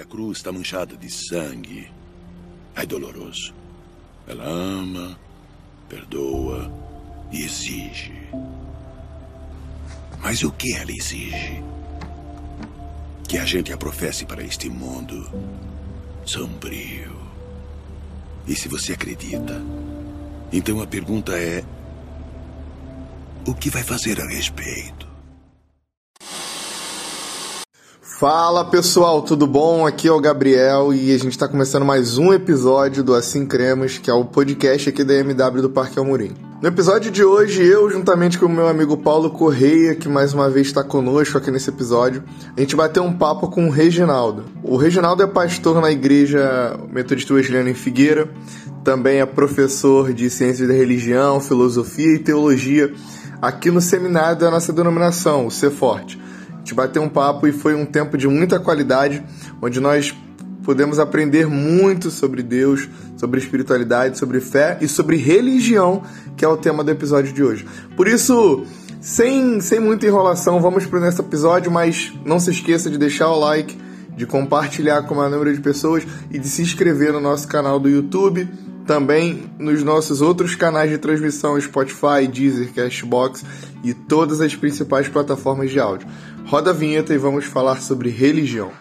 a cruz está manchada de sangue. É doloroso. Ela ama, perdoa e exige. Mas o que ela exige? Que a gente a professe para este mundo sombrio. E se você acredita, então a pergunta é: o que vai fazer a respeito? Fala pessoal, tudo bom? Aqui é o Gabriel e a gente está começando mais um episódio do Assim Cremos, que é o podcast aqui da MW do Parque Almorim. No episódio de hoje, eu, juntamente com o meu amigo Paulo Correia, que mais uma vez está conosco aqui nesse episódio, a gente bateu um papo com o Reginaldo. O Reginaldo é pastor na igreja Metodista Wesleyana em Figueira, também é professor de Ciências da Religião, Filosofia e Teologia aqui no seminário da nossa denominação, o Forte gente bateu um papo e foi um tempo de muita qualidade, onde nós pudemos aprender muito sobre Deus, sobre espiritualidade, sobre fé e sobre religião, que é o tema do episódio de hoje. Por isso, sem, sem muita enrolação, vamos para esse episódio, mas não se esqueça de deixar o like, de compartilhar com o maior número de pessoas e de se inscrever no nosso canal do YouTube, também nos nossos outros canais de transmissão, Spotify, Deezer, Cashbox e todas as principais plataformas de áudio. Roda a vinheta e vamos falar sobre religião.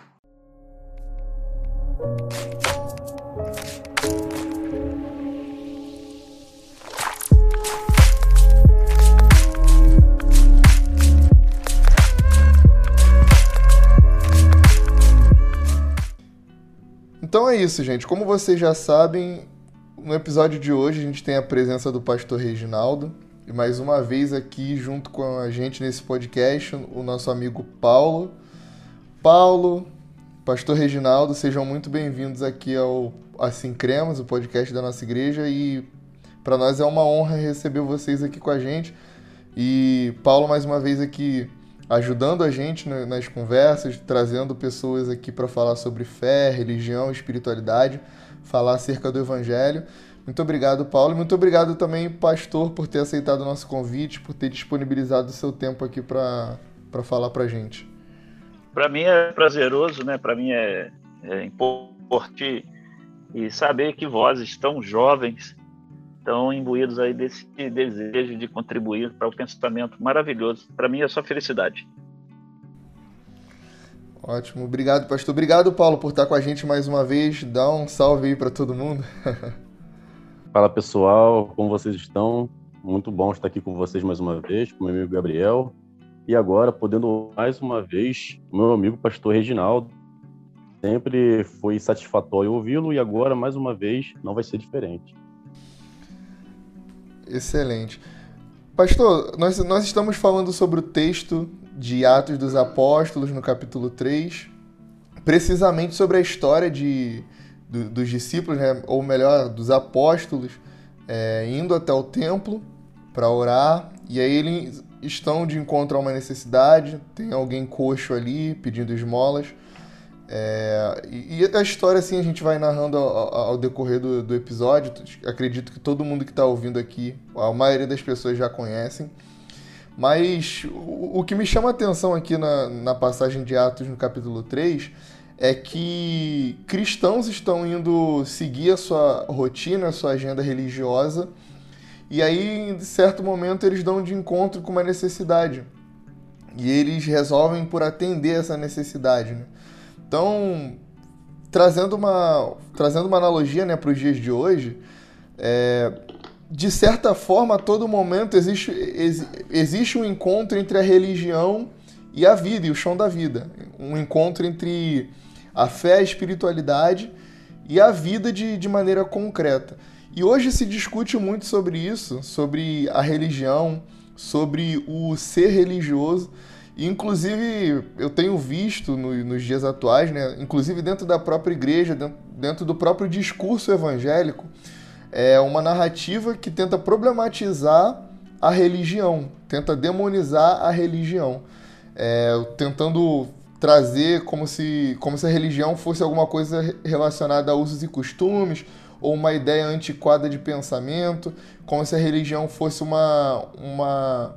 Então é isso, gente. Como vocês já sabem, no episódio de hoje a gente tem a presença do pastor Reginaldo. E mais uma vez aqui junto com a gente nesse podcast, o nosso amigo Paulo. Paulo, Pastor Reginaldo, sejam muito bem-vindos aqui ao Assim Cremos, o podcast da nossa igreja. E para nós é uma honra receber vocês aqui com a gente. E Paulo, mais uma vez aqui ajudando a gente nas conversas, trazendo pessoas aqui para falar sobre fé, religião, espiritualidade, falar acerca do Evangelho. Muito obrigado, Paulo. E muito obrigado também, pastor, por ter aceitado o nosso convite, por ter disponibilizado o seu tempo aqui para falar para a gente. Para mim é prazeroso, né? Para mim é, é importante e saber que vozes tão jovens estão imbuídos aí desse desejo de contribuir para o pensamento maravilhoso. Para mim é só felicidade. Ótimo, obrigado, pastor. Obrigado, Paulo, por estar com a gente mais uma vez. Dá um salve aí para todo mundo. Fala pessoal, como vocês estão? Muito bom estar aqui com vocês mais uma vez, com meu amigo Gabriel. E agora, podendo mais uma vez, meu amigo pastor Reginaldo. Sempre foi satisfatório ouvi-lo e agora, mais uma vez, não vai ser diferente. Excelente. Pastor, nós, nós estamos falando sobre o texto de Atos dos Apóstolos, no capítulo 3, precisamente sobre a história de, do, dos discípulos, né? ou melhor, dos apóstolos, é, indo até o templo para orar, e aí eles estão de encontro a uma necessidade, tem alguém coxo ali pedindo esmolas. É, e, e, a história, assim, a gente vai narrando ao, ao decorrer do, do, episódio. Acredito que todo mundo que está ouvindo aqui, a maioria das pessoas já conhecem. Mas o, o que me chama a atenção aqui na, na passagem de Atos, no capítulo 3, é que cristãos estão indo seguir a sua rotina, a sua agenda religiosa, e aí, em certo momento, eles dão de encontro com uma necessidade. E eles resolvem por atender essa necessidade. Né? Então, trazendo uma, trazendo uma analogia né, para os dias de hoje, é, de certa forma, a todo momento existe, ex, existe um encontro entre a religião e a vida, e o chão da vida. Um encontro entre a fé, a espiritualidade e a vida de, de maneira concreta. E hoje se discute muito sobre isso, sobre a religião, sobre o ser religioso. E, inclusive, eu tenho visto no, nos dias atuais, né, inclusive dentro da própria igreja, dentro, dentro do próprio discurso evangélico, é uma narrativa que tenta problematizar a religião, tenta demonizar a religião, é, tentando trazer como se, como se a religião fosse alguma coisa relacionada a usos e costumes, ou uma ideia antiquada de pensamento, como se a religião fosse uma, uma,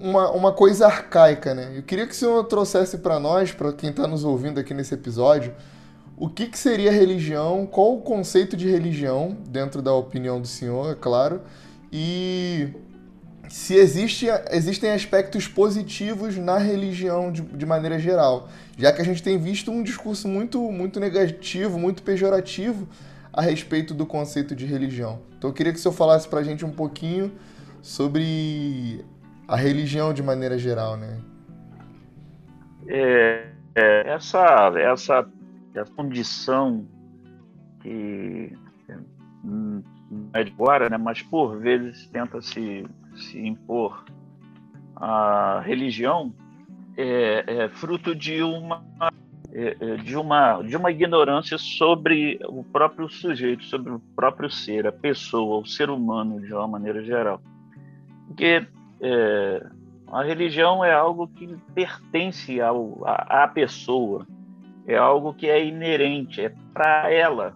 uma, uma coisa arcaica, né? Eu queria que o senhor trouxesse para nós, para quem está nos ouvindo aqui nesse episódio, o que, que seria religião, qual o conceito de religião, dentro da opinião do senhor, é claro, e se existe, existem aspectos positivos na religião de, de, maneira geral, já que a gente tem visto um discurso muito, muito negativo, muito pejorativo a respeito do conceito de religião. Então eu queria que o senhor falasse para a gente um pouquinho sobre a religião de maneira geral, né? É, é, essa, essa, essa condição que não é de agora, né, mas por vezes tenta se, se impor a religião é, é fruto de uma é, é, de uma, de uma ignorância sobre o próprio sujeito, sobre o próprio ser, a pessoa, o ser humano de uma maneira geral. Porque é, a religião é algo que pertence ao, à, à pessoa, é algo que é inerente, é para ela.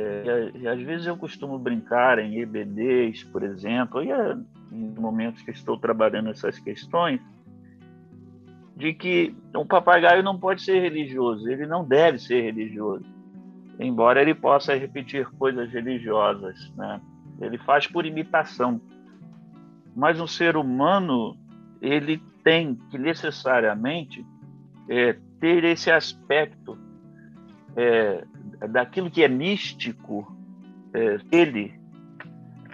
É, e, às vezes eu costumo brincar em EBDs, por exemplo, e é, em momentos que estou trabalhando essas questões, de que um papagaio não pode ser religioso, ele não deve ser religioso, embora ele possa repetir coisas religiosas, né? Ele faz por imitação. Mas um ser humano, ele tem que necessariamente é, ter esse aspecto é, daquilo que é místico é, dele,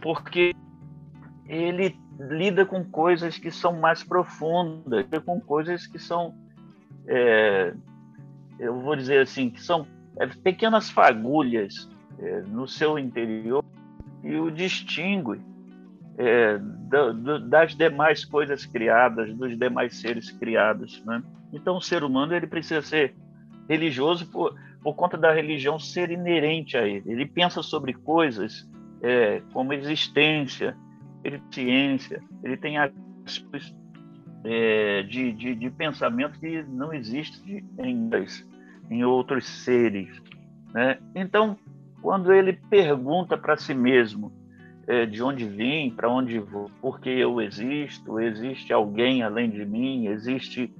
porque ele lida com coisas que são mais profundas, com coisas que são, é, eu vou dizer assim, que são é, pequenas fagulhas é, no seu interior e o distingue é, do, do, das demais coisas criadas, dos demais seres criados. Né? Então, o ser humano ele precisa ser religioso por, por conta da religião ser inerente a ele. Ele pensa sobre coisas é, como existência, ciência, ele tem aspectos é, de, de, de, pensamento que não existe em, em outros seres. Né? Então, quando ele pergunta para si mesmo é, de onde vim, para onde vou, porque eu existo, existe alguém além de mim, existe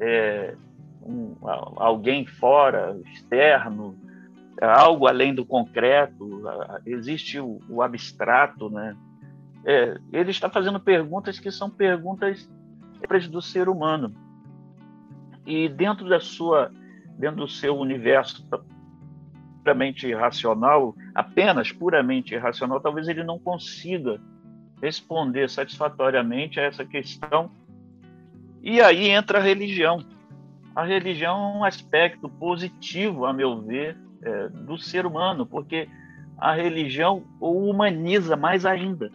é, um, alguém fora, externo, algo além do concreto, existe o, o abstrato, né? é, ele está fazendo perguntas que são perguntas do ser humano. E dentro da sua, dentro do seu universo puramente racional, apenas puramente racional, talvez ele não consiga responder satisfatoriamente a essa questão. E aí entra a religião. A religião é um aspecto positivo, a meu ver, é, do ser humano, porque a religião o humaniza mais ainda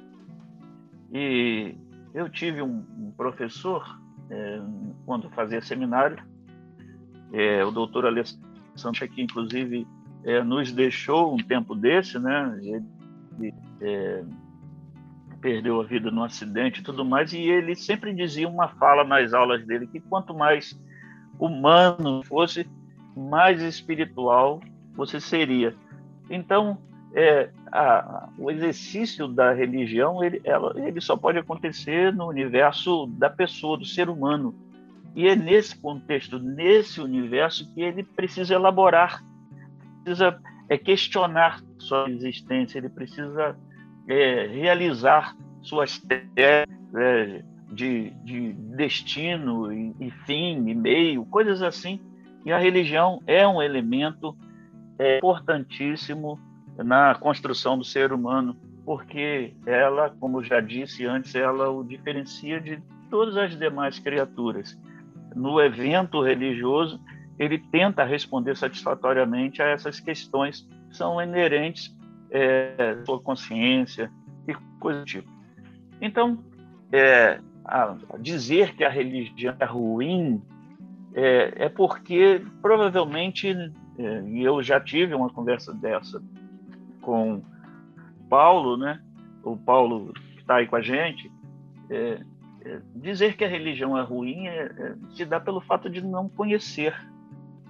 e eu tive um, professor, é, quando fazia seminário, é, o doutor Alessandro, que inclusive é, nos deixou um tempo desse, né? Ele é, perdeu a vida num acidente e tudo mais, e ele sempre dizia uma fala nas aulas dele que quanto mais humano fosse, mais espiritual você seria. Então, é, a, o exercício da religião ele, ela, ele só pode acontecer no universo da pessoa, do ser humano. E é nesse contexto, nesse universo, que ele precisa elaborar, precisa é, questionar sua existência, ele precisa é, realizar suas teses é, de, de, destino e, e, fim e meio, coisas assim. E a religião é um elemento é, importantíssimo na construção do ser humano, porque ela, como já disse antes, ela o diferencia de todas as demais criaturas. No evento religioso, ele tenta responder satisfatoriamente a essas questões que são inerentes é, à sua consciência e coisa do tipo. Então, é, a, dizer que a religião é ruim é, é porque provavelmente, é, e eu já tive uma conversa dessa com Paulo, né? O Paulo que está aí com a gente, é, é, dizer que a religião é ruim é, é se dá pelo fato de não conhecer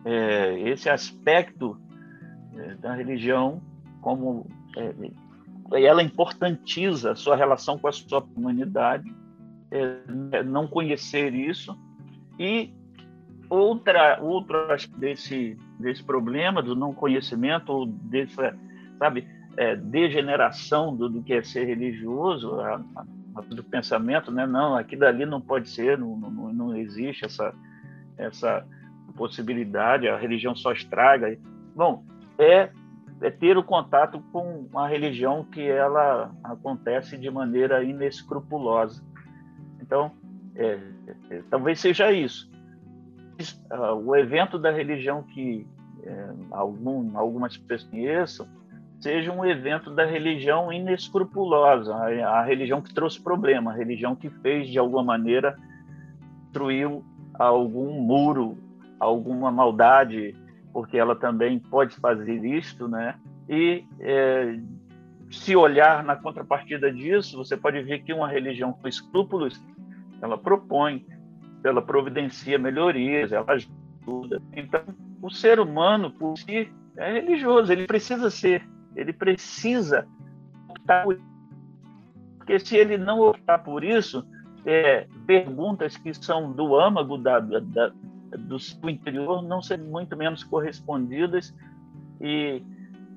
é, esse aspecto da religião como ela importantiza a sua relação com a sua humanidade é, não conhecer isso e outra outro desse desse problema do não conhecimento ou dessa sabe é, degeneração do, do, que é ser religioso a, a, do pensamento né não aqui dali não pode ser não, não, não existe essa essa possibilidade a religião só estraga bom é é ter o contato com a religião que ela acontece de maneira inescrupulosa. Então, é, é, talvez seja isso. Uh, o evento da religião que é, algum, algumas pessoas conheçam seja um evento da religião inescrupulosa, a, a, religião que trouxe problema, a religião que fez, de alguma maneira, destruiu algum muro, alguma maldade, porque ela também pode fazer isto, né? E é, se olhar na contrapartida disso, você pode ver que uma religião com escrúpulos, ela propõe, ela providencia melhorias, ela ajuda. Então, o ser humano por si é religioso, ele precisa ser, ele precisa optar por porque se ele não optar por isso, é, perguntas que são do âmago da, da, do seu interior não ser muito menos correspondidas e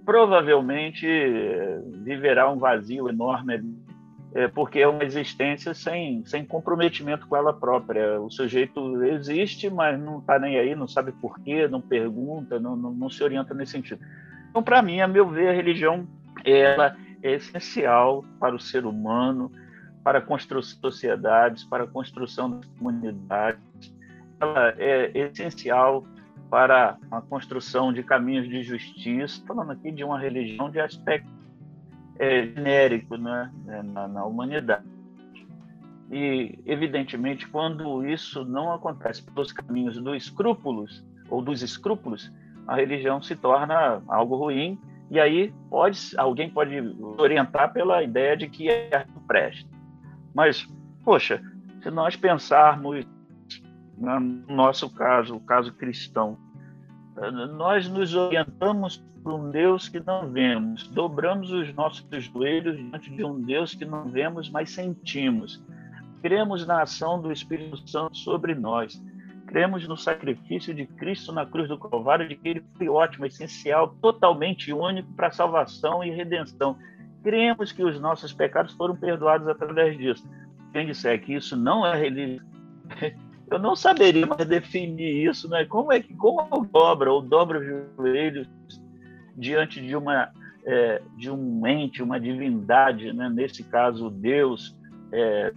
provavelmente viverá um vazio enorme é, porque é uma existência sem, sem comprometimento com ela própria. O sujeito existe, mas não está nem aí, não sabe porquê, não pergunta, não, não, não se orienta nesse sentido. Então, para mim, a meu ver, a religião ela é essencial para o ser humano, para a construção de sociedades, para a construção das comunidades, ela é essencial para a construção de caminhos de justiça, falando aqui de uma religião de aspecto é, genérico né, é, na, na humanidade. E, evidentemente, quando isso não acontece pelos caminhos dos escrúpulos, ou dos escrúpulos, a religião se torna algo ruim, e aí pode, alguém pode orientar pela ideia de que é presta. Mas, poxa, se nós pensarmos no nosso caso, o caso cristão, nós nos orientamos para um Deus que não vemos, dobramos os nossos joelhos diante de um Deus que não vemos, mas sentimos. Cremos na ação do Espírito Santo sobre nós. Cremos no sacrifício de Cristo na cruz do Calvário, de que ele foi ótimo, essencial, totalmente único para a salvação e redenção. Cremos que os nossos pecados foram perdoados através disso. Quem disser que isso não é religião, eu não saberia mais definir isso, né? Como é que como eu dobro ou dobro os joelhos diante de uma é, de um ente, uma divindade, né? Nesse caso Deus, é,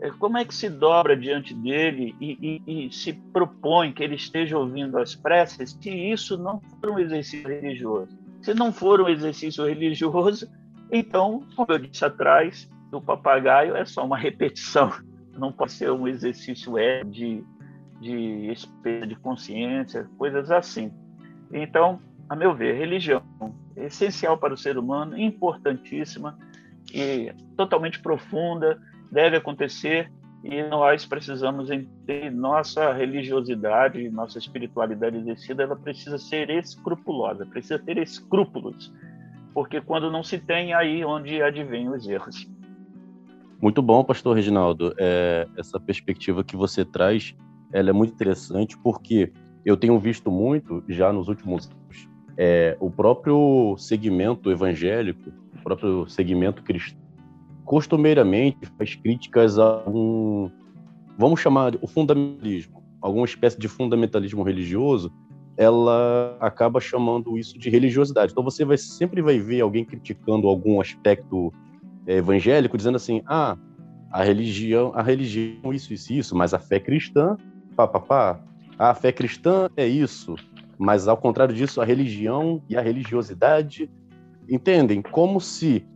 é, como é que se dobra diante dele e, e, e, se propõe que ele esteja ouvindo as preces se isso não for um exercício religioso? Se não for um exercício religioso, então, como eu disse atrás, do papagaio é só uma repetição não pode ser um exercício é, de, de de consciência, coisas assim. Então, a meu ver, religião é essencial para o ser humano, importantíssima e totalmente profunda, deve acontecer e nós precisamos ter nossa religiosidade, nossa espiritualidade exercida, ela precisa ser escrupulosa, precisa ter escrúpulos, porque quando não se tem, aí onde advém os erros. Muito bom, pastor Reginaldo. É, essa perspectiva que você traz, ela é muito interessante porque eu tenho visto muito, já nos últimos anos, é, o próprio segmento evangélico, o próprio segmento cristão, costumeiramente faz críticas a um, vamos chamar o fundamentalismo, alguma espécie de fundamentalismo religioso, ela acaba chamando isso de religiosidade. Então você vai, sempre vai ver alguém criticando algum aspecto é, evangélico dizendo assim: ah, a religião, a religião isso, isso, isso, mas a fé cristã, pá, pá, pá, a fé cristã é isso, mas ao contrário disso, a religião e a religiosidade entendem? Como se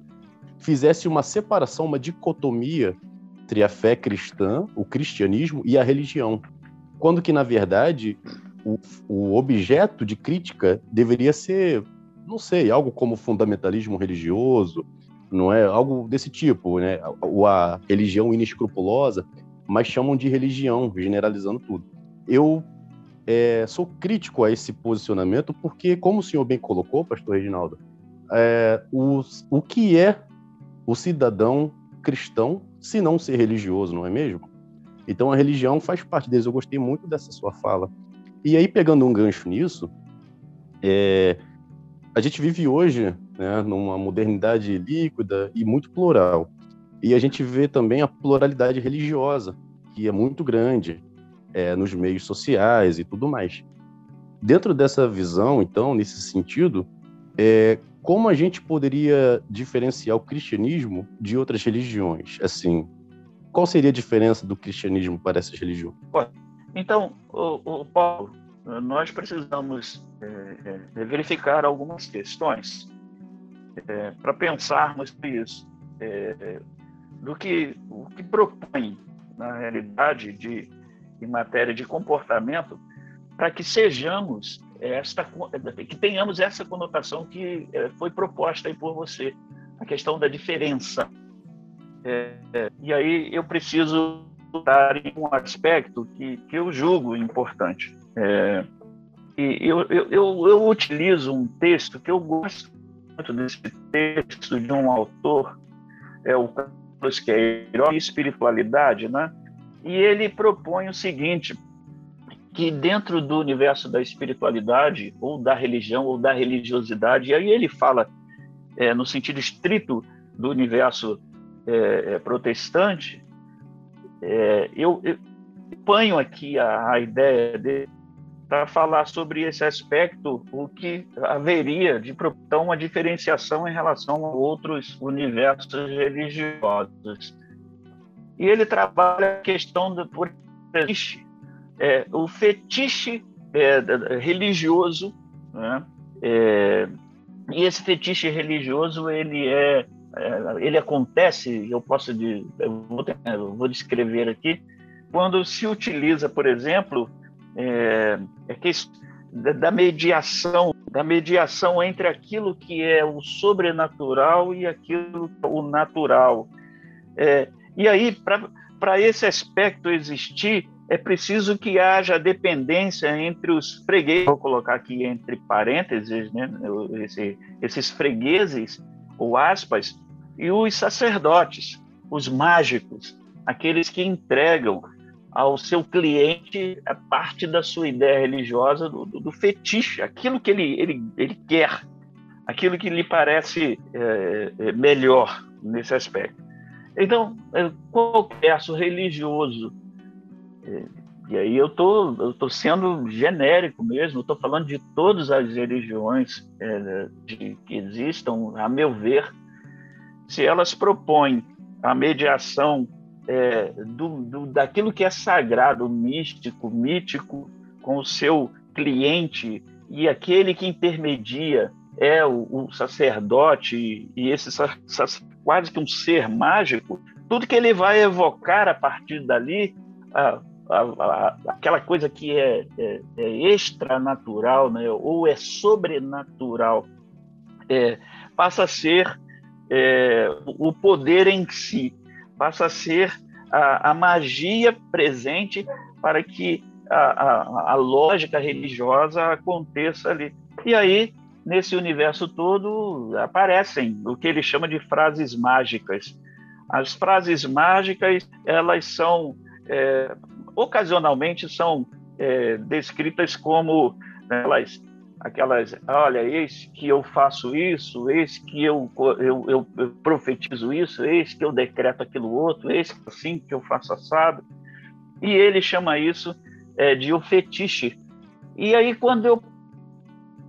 fizesse uma separação, uma dicotomia entre a fé cristã, o cristianismo e a religião, quando que na verdade o, o objeto de crítica deveria ser, não sei, algo como fundamentalismo religioso, não é algo desse tipo, né? Ou a religião inescrupulosa, mas chamam de religião, generalizando tudo. Eu é, sou crítico a esse posicionamento porque, como o senhor bem colocou, pastor Reginaldo, é, o, o que é o cidadão cristão se não ser religioso, não é mesmo? Então a religião faz parte deles. Eu gostei muito dessa sua fala. E aí, pegando um gancho nisso, é, a gente vive hoje né, numa modernidade líquida e muito plural. E a gente vê também a pluralidade religiosa, que é muito grande é, nos meios sociais e tudo mais. Dentro dessa visão, então, nesse sentido, é, como a gente poderia diferenciar o cristianismo de outras religiões? Assim, qual seria a diferença do cristianismo para essas religiões? Então, o, o Paulo, nós precisamos é, é, verificar algumas questões é, para pensarmos isso, é, do que o que propõe na realidade de em matéria de comportamento para que sejamos esta que tenhamos essa conotação que é, foi proposta aí por você, a questão da diferença. É, e aí eu preciso dar um aspecto que, que eu julgo importante. É, e eu, eu, eu, eu, utilizo um texto que eu gosto muito desse texto de um autor, é o Carlos Queiroz, Espiritualidade, né? E ele propõe o seguinte, que dentro do universo da espiritualidade, ou da religião, ou da religiosidade, e aí ele fala é, no sentido estrito do universo é, é protestante, é, eu, eu ponho aqui a, a ideia dele para falar sobre esse aspecto, o que haveria de então uma diferenciação em relação a outros universos religiosos. E ele trabalha a questão do por é, o fetiche é, religioso, né? é, e esse fetiche religioso ele é, é ele acontece, eu posso eu vou, eu vou descrever aqui, quando se utiliza, por exemplo, é, é que da mediação, da mediação entre aquilo que é o sobrenatural e aquilo é o natural. É, e aí, para esse aspecto existir, é preciso que haja dependência entre os fregueses, vou colocar aqui entre parênteses, né, esse, esses fregueses, ou aspas, e os sacerdotes, os mágicos, aqueles que entregam ao seu cliente a parte da sua ideia religiosa, do, do, do fetiche, aquilo que ele, ele, ele quer, aquilo que lhe parece é, é melhor nesse aspecto. Então, é, qual verso religioso? É, e aí eu tô, eu tô sendo genérico mesmo, estou falando de todas as religiões é, de, que existam, a meu ver, se elas propõem a mediação é, do, do, daquilo que é sagrado, místico, mítico, com o seu cliente e aquele que intermedia é o, o sacerdote e esse quase que um ser mágico, tudo que ele vai evocar a partir dali, a, a, a, aquela coisa que é, é, é extranatural, né, ou é sobrenatural, é, passa a ser é, o poder em si passa a ser a, a magia presente para que a, a, a, lógica religiosa aconteça ali. E aí, nesse universo todo, aparecem o que ele chama de frases mágicas. As frases mágicas, elas são, é, ocasionalmente, são é, descritas como né, elas aquelas, olha, eis que eu faço isso, eis que eu, eu, eu, eu profetizo isso, eis que eu decreto aquilo outro, eis que assim que eu faço assado. E ele chama isso é, de o fetiche. E aí, quando eu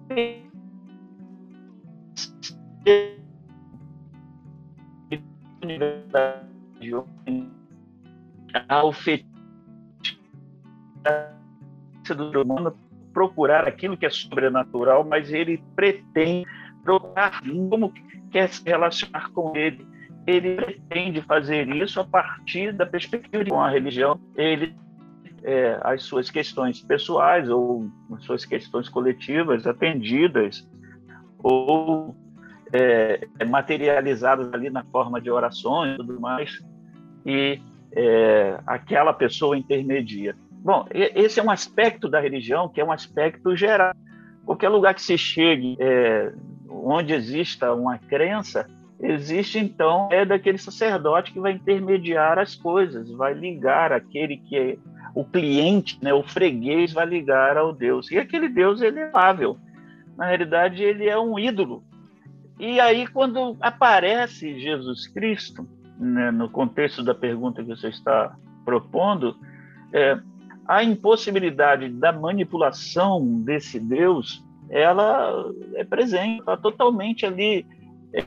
ao fetiche do humano procurar aquilo que é sobrenatural, mas ele pretende procurar como quer se relacionar com ele. Ele pretende fazer isso a partir da perspectiva de uma religião. Ele é, as suas questões pessoais ou as suas questões coletivas atendidas ou é, materializadas ali na forma de orações e tudo mais, e é, aquela pessoa intermedia. Bom, esse é um aspecto da religião que é um aspecto geral. Qualquer lugar que se chegue, é, onde exista uma crença, existe então é daquele sacerdote que vai intermediar as coisas, vai ligar aquele que é o cliente, né, o freguês vai ligar ao Deus. E aquele Deus ele é amável. Na realidade, ele é um ídolo. E aí, quando aparece Jesus Cristo, né, no contexto da pergunta que você está propondo, é, a impossibilidade da manipulação desse Deus, ela é presente, está totalmente ali, é,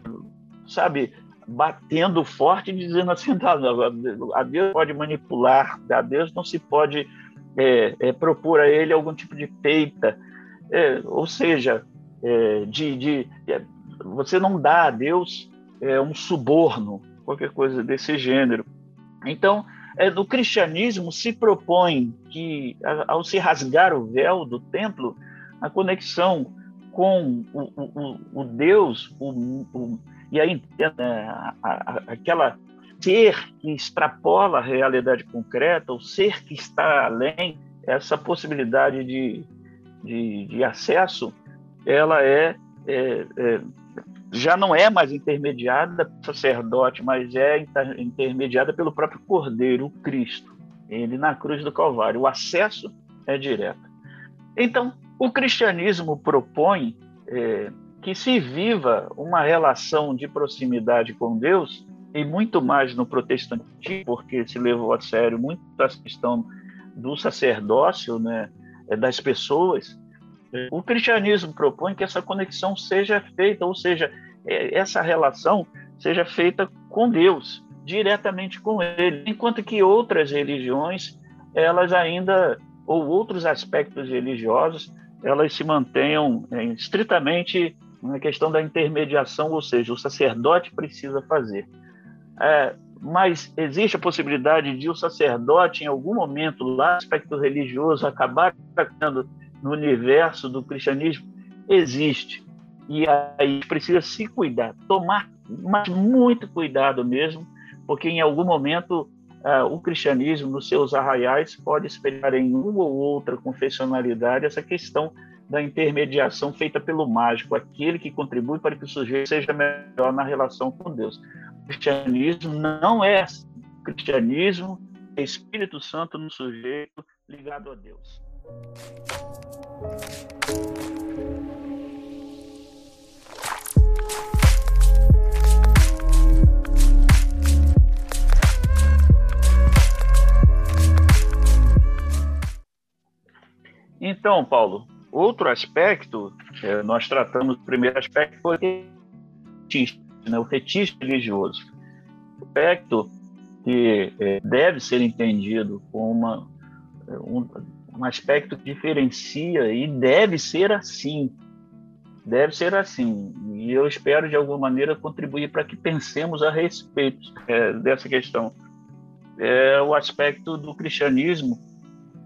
sabe, batendo forte, dizendo assim, tá, a Deus pode manipular, a Deus não se pode é, é, propor a ele algum tipo de feita, é, ou seja, é, de, de é, você não dá a Deus um suborno, qualquer coisa desse gênero. Então, no cristianismo se propõe que, ao se rasgar o véu do templo, a conexão com o, o, o Deus, o, e aí né, a, a, aquela ser que extrapola a realidade concreta, o ser que está além, essa possibilidade de, de, de acesso, ela é, é, é já não é mais intermediada pelo sacerdote, mas é intermediada pelo próprio Cordeiro, o Cristo, ele na cruz do Calvário. O acesso é direto. Então, o cristianismo propõe é, que se viva uma relação de proximidade com Deus, e muito mais no protestantismo, porque se levou a sério muito a questão do sacerdócio, né, é, das pessoas, o cristianismo propõe que essa conexão seja feita, ou seja, é, essa relação seja feita com Deus, diretamente com Ele, enquanto que outras religiões, elas ainda, ou outros aspectos religiosos, elas se mantenham é, estritamente na questão da intermediação, ou seja, o sacerdote precisa fazer. É, mas existe a possibilidade de o sacerdote, em algum momento, lá, aspecto religioso, acabar no universo do cristianismo? Existe. E aí precisa se cuidar, tomar mas muito cuidado mesmo, porque em algum momento uh, o cristianismo, nos seus arraiais, pode espelhar em uma ou outra confessionalidade essa questão da intermediação feita pelo mágico, aquele que contribui para que o sujeito seja melhor na relação com Deus. O cristianismo não é assim. O cristianismo é Espírito Santo no sujeito ligado a Deus. Então, Paulo, outro aspecto, é, nós tratamos, o primeiro aspecto foi né, o fetiche religioso. O aspecto que é, deve ser entendido como uma, um, um aspecto que diferencia e deve ser assim. Deve ser assim. E eu espero, de alguma maneira, contribuir para que pensemos a respeito é, dessa questão. É o aspecto do cristianismo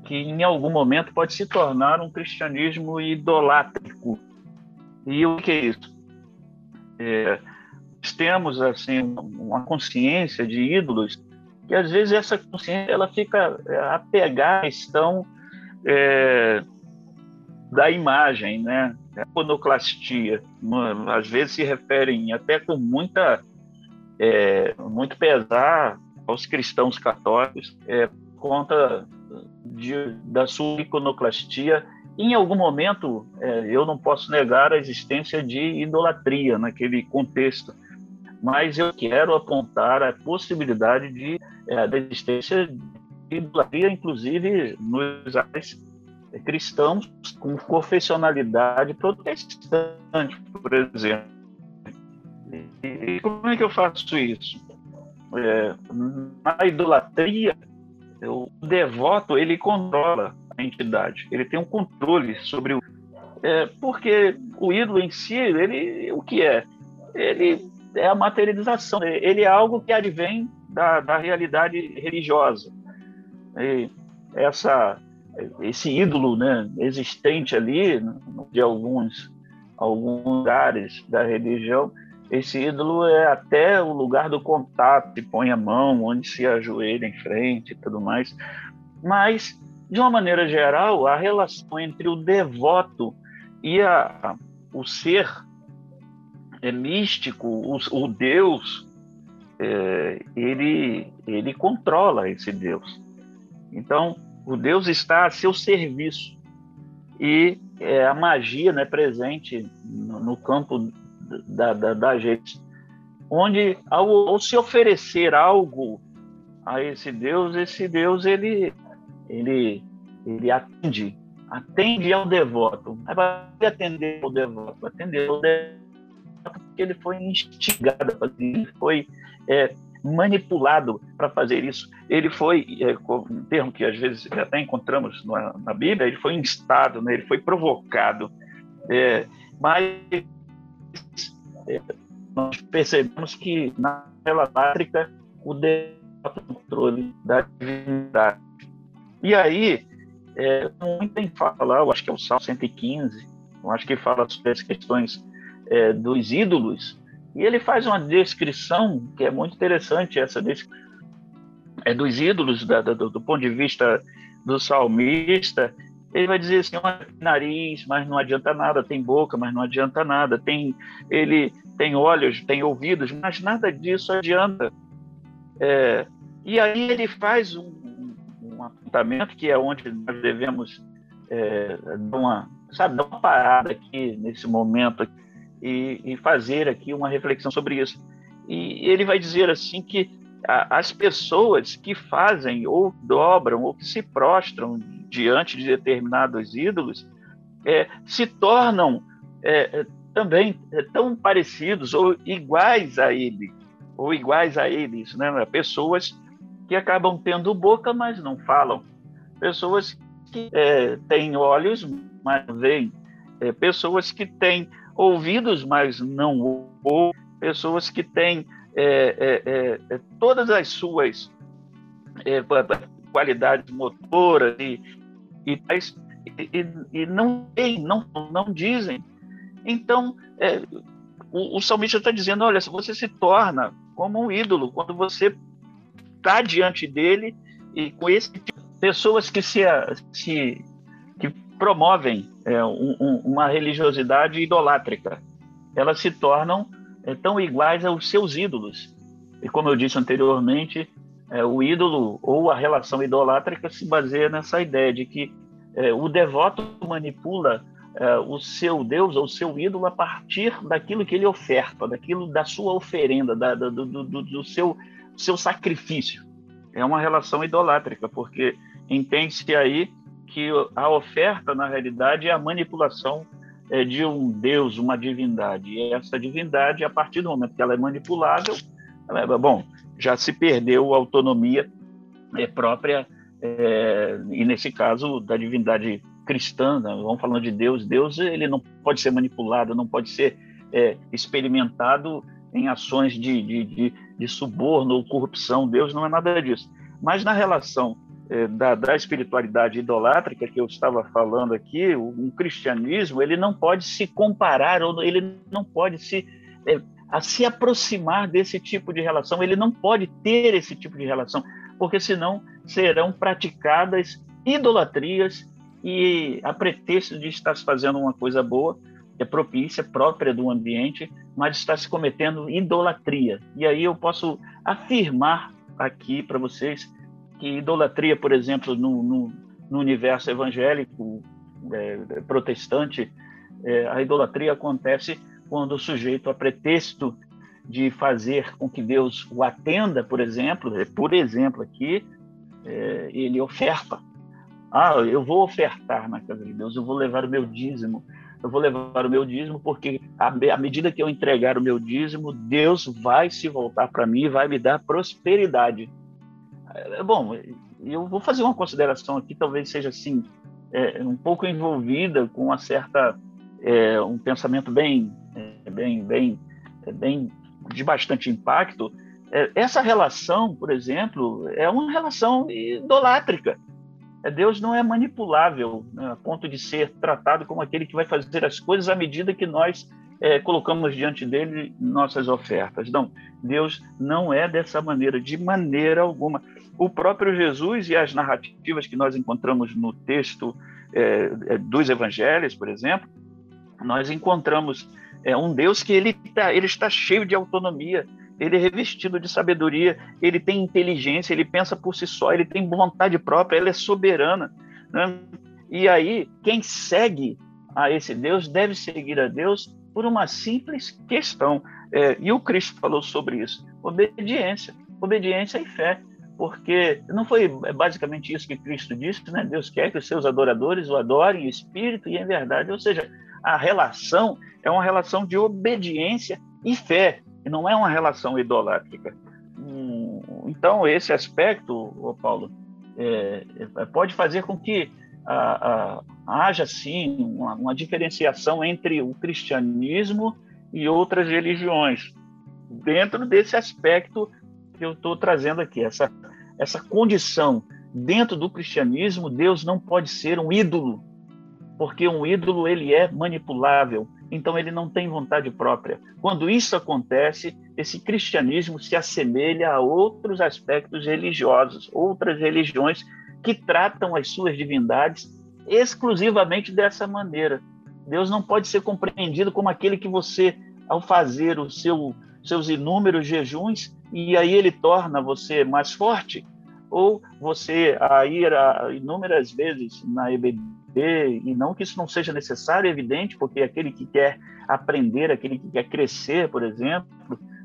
que, em algum momento, pode se tornar um cristianismo idolátrico. E o que é isso? É, temos assim uma consciência de ídolos que às vezes essa consciência ela fica é, apegada à questão é, da imagem, né? A iconoclastia, às vezes se referem até com muita é, muito pesar aos cristãos católicos é, por conta de, da sua iconoclastia. Em algum momento, é, eu não posso negar a existência de idolatria naquele contexto, mas eu quero apontar a possibilidade de, é, da existência idolatria, inclusive nos cristãos com confessionalidade protestante, por exemplo. E como é que eu faço isso? É, na idolatria, o devoto ele controla a entidade, ele tem um controle sobre o. É, porque o ídolo em si, ele o que é? Ele é a materialização, ele é algo que advém da, da realidade religiosa. E essa, esse ídolo né, existente ali, de alguns, alguns lugares da religião, esse ídolo é até o lugar do contato, se põe a mão, onde se ajoelha em frente e tudo mais. Mas, de uma maneira geral, a relação entre o devoto e a, o ser é místico, o, o Deus, é, ele, ele controla esse Deus. Então, o Deus está a seu serviço e é, a magia né, presente no, no campo da, da, da, gente, onde ao, ao, se oferecer algo a esse Deus, esse Deus ele ele ele atende, atende ao devoto. Mas vai atender ao devoto, atender ao devoto porque ele foi instigado, ele foi é, manipulado para fazer isso. Ele foi, é, um termo que às vezes até encontramos na, na Bíblia, ele foi instado, né? ele foi provocado. É, mas é, nós percebemos que na elátrica o controle da divindade. E aí, é, muito em fala, eu acho que é o Salmo 115, eu acho que fala sobre as questões é, dos ídolos, e ele faz uma descrição que é muito interessante, essa é dos ídolos, da, do, do, ponto de vista do salmista. Ele vai dizer assim: nariz, mas não adianta nada, tem boca, mas não adianta nada, tem ele tem olhos, tem ouvidos, mas nada disso adianta. É, e aí ele faz um, um, apontamento que é onde nós devemos é, dar uma, sabe, dar uma parada aqui nesse momento aqui e, e fazer aqui uma reflexão sobre isso. E ele vai dizer assim que a, as pessoas que fazem ou dobram ou que se prostram diante de determinados ídolos é, se tornam é, é também é, tão parecidos ou iguais a ele, ou iguais a eles, né? Pessoas que acabam tendo boca, mas não falam. Pessoas que é, têm olhos, mas não veem. Pessoas que têm ouvidos, mas não ouvem, pessoas que têm é, é, é, é todas as suas é, qualidades motoras e, e, e, e não têm, não, não dizem. Então, o, o salmista está dizendo: olha, você se torna como um ídolo quando você está diante dele e com esse tipo, pessoas que se, se que promovem é, um, um, uma religiosidade idolátrica. Elas se tornam é, tão iguais aos seus ídolos. E como eu disse anteriormente, é, o ídolo ou a relação idolátrica se baseia nessa ideia de que é, o devoto manipula é, o seu Deus ou o seu ídolo a partir daquilo que ele oferta, daquilo da sua oferenda, da, do, do, do seu, seu sacrifício. É uma relação idolátrica, porque entende-se aí que a oferta, na realidade, é a manipulação é, de um Deus, uma divindade. E essa divindade, a partir do momento que ela é manipulável, ela, bom, já se perdeu a autonomia é, própria, é, e nesse caso, da divindade cristã, né? vamos falando de Deus, Deus ele não pode ser manipulado, não pode ser é, experimentado em ações de, de, de, de suborno ou corrupção. Deus não é nada disso. Mas na relação é, da, da, espiritualidade idolátrica que eu estava falando aqui, um cristianismo ele não pode se comparar ou ele não pode se é, a se aproximar desse tipo de relação, ele não pode ter esse tipo de relação, porque senão serão praticadas idolatrias e a pretexto de estar se fazendo uma coisa boa, é propícia, própria do ambiente, mas está se cometendo idolatria. E aí eu posso afirmar aqui para vocês que idolatria, por exemplo, no, no, no universo evangélico é, protestante, é, a idolatria acontece quando o sujeito, a pretexto de fazer com que Deus o atenda, por exemplo, é, por exemplo aqui, é, ele oferta. Ah, eu vou ofertar na casa de Deus, eu vou levar o meu dízimo, eu vou levar o meu dízimo porque à medida que eu entregar o meu dízimo, Deus vai se voltar para mim e vai me dar prosperidade. É, bom, eu vou fazer uma consideração aqui, talvez seja assim, é, um pouco envolvida com uma certa, é, um pensamento bem, é, bem, bem, é, bem de bastante impacto. É, essa relação, por exemplo, é uma relação idolátrica. Deus não é manipulável né, a ponto de ser tratado como aquele que vai fazer as coisas à medida que nós colocamos diante dele nossas ofertas. Não, Deus não é dessa maneira, de maneira alguma o próprio Jesus e as narrativas que nós encontramos no texto é, é, dos evangelhos, por exemplo, nós encontramos É um Deus que ele, tá, ele está cheio de autonomia, ele é revestido de sabedoria, ele tem inteligência, ele pensa por si só, ele tem vontade própria, ele é soberana. Né? E aí, quem segue a esse Deus deve seguir a Deus por uma simples questão. É, e o Cristo falou sobre isso: obediência, obediência e fé. Porque não foi basicamente isso que Cristo disse, né? Deus quer que os seus adoradores o adorem em espírito e em verdade. Ou seja, a relação é uma relação de obediência e fé, e não é uma relação idolátrica. Hum, então, esse aspecto, Paulo, é, é, pode fazer com que a, a, haja, sim, uma, uma diferenciação entre o cristianismo e outras religiões, dentro desse aspecto que eu estou trazendo aqui, essa, essa condição. Dentro do cristianismo, Deus não pode ser um ídolo, porque um ídolo ele é manipulável, então ele não tem vontade própria. Quando isso acontece, esse cristianismo se assemelha a outros aspectos religiosos, outras religiões que tratam as suas divindades exclusivamente dessa maneira. Deus não pode ser compreendido como aquele que você, ao fazer os seu, seus inúmeros jejuns, e aí ele torna você mais forte, ou você a ir a, inúmeras vezes na EBD, e não que isso não seja necessário, é evidente, porque aquele que quer aprender, aquele que quer crescer, por exemplo,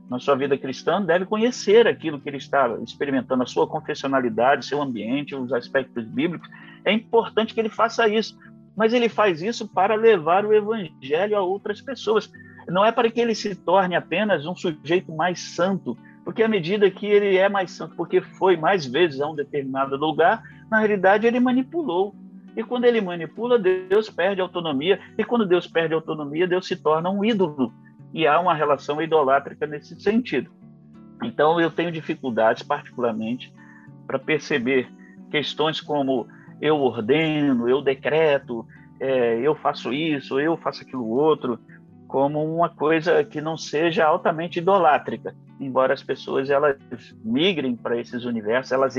na sua vida cristã deve conhecer aquilo que ele está experimentando, a sua confessionalidade, seu ambiente, os aspectos bíblicos. É importante que ele faça isso, mas ele faz isso para levar o evangelho a outras pessoas. Não é para que ele se torne apenas um sujeito mais santo, porque à medida que ele é mais santo, porque foi mais vezes a um determinado lugar, na realidade ele manipulou. E quando ele manipula, Deus perde autonomia. E quando Deus perde autonomia, Deus se torna um ídolo e há uma relação idolátrica nesse sentido. Então, eu tenho dificuldades, particularmente, para perceber questões como eu ordeno, eu decreto, é, eu faço isso, eu faço aquilo outro, como uma coisa que não seja altamente idolátrica. Embora as pessoas elas migrem para esses universos, elas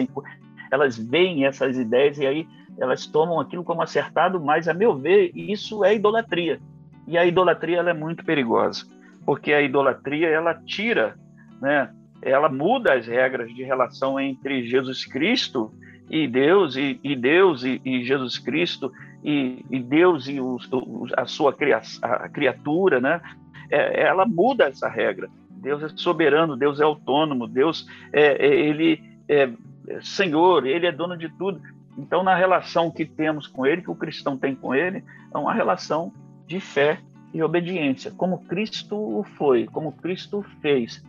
elas veem essas ideias e aí elas tomam aquilo como acertado, mas a meu ver isso é idolatria. E a idolatria ela é muito perigosa porque a idolatria ela tira, né? Ela muda as regras de relação entre Jesus Cristo e Deus e, e Deus e, e, Jesus Cristo e, e Deus e os, a sua a criatura, né? É, ela muda essa regra. Deus é soberano, Deus é autônomo, Deus é, é ele é Senhor, ele é dono de tudo. Então, na relação que temos com ele, que o cristão tem com ele, é uma relação de fé e obediência, como Cristo o foi, como Cristo fez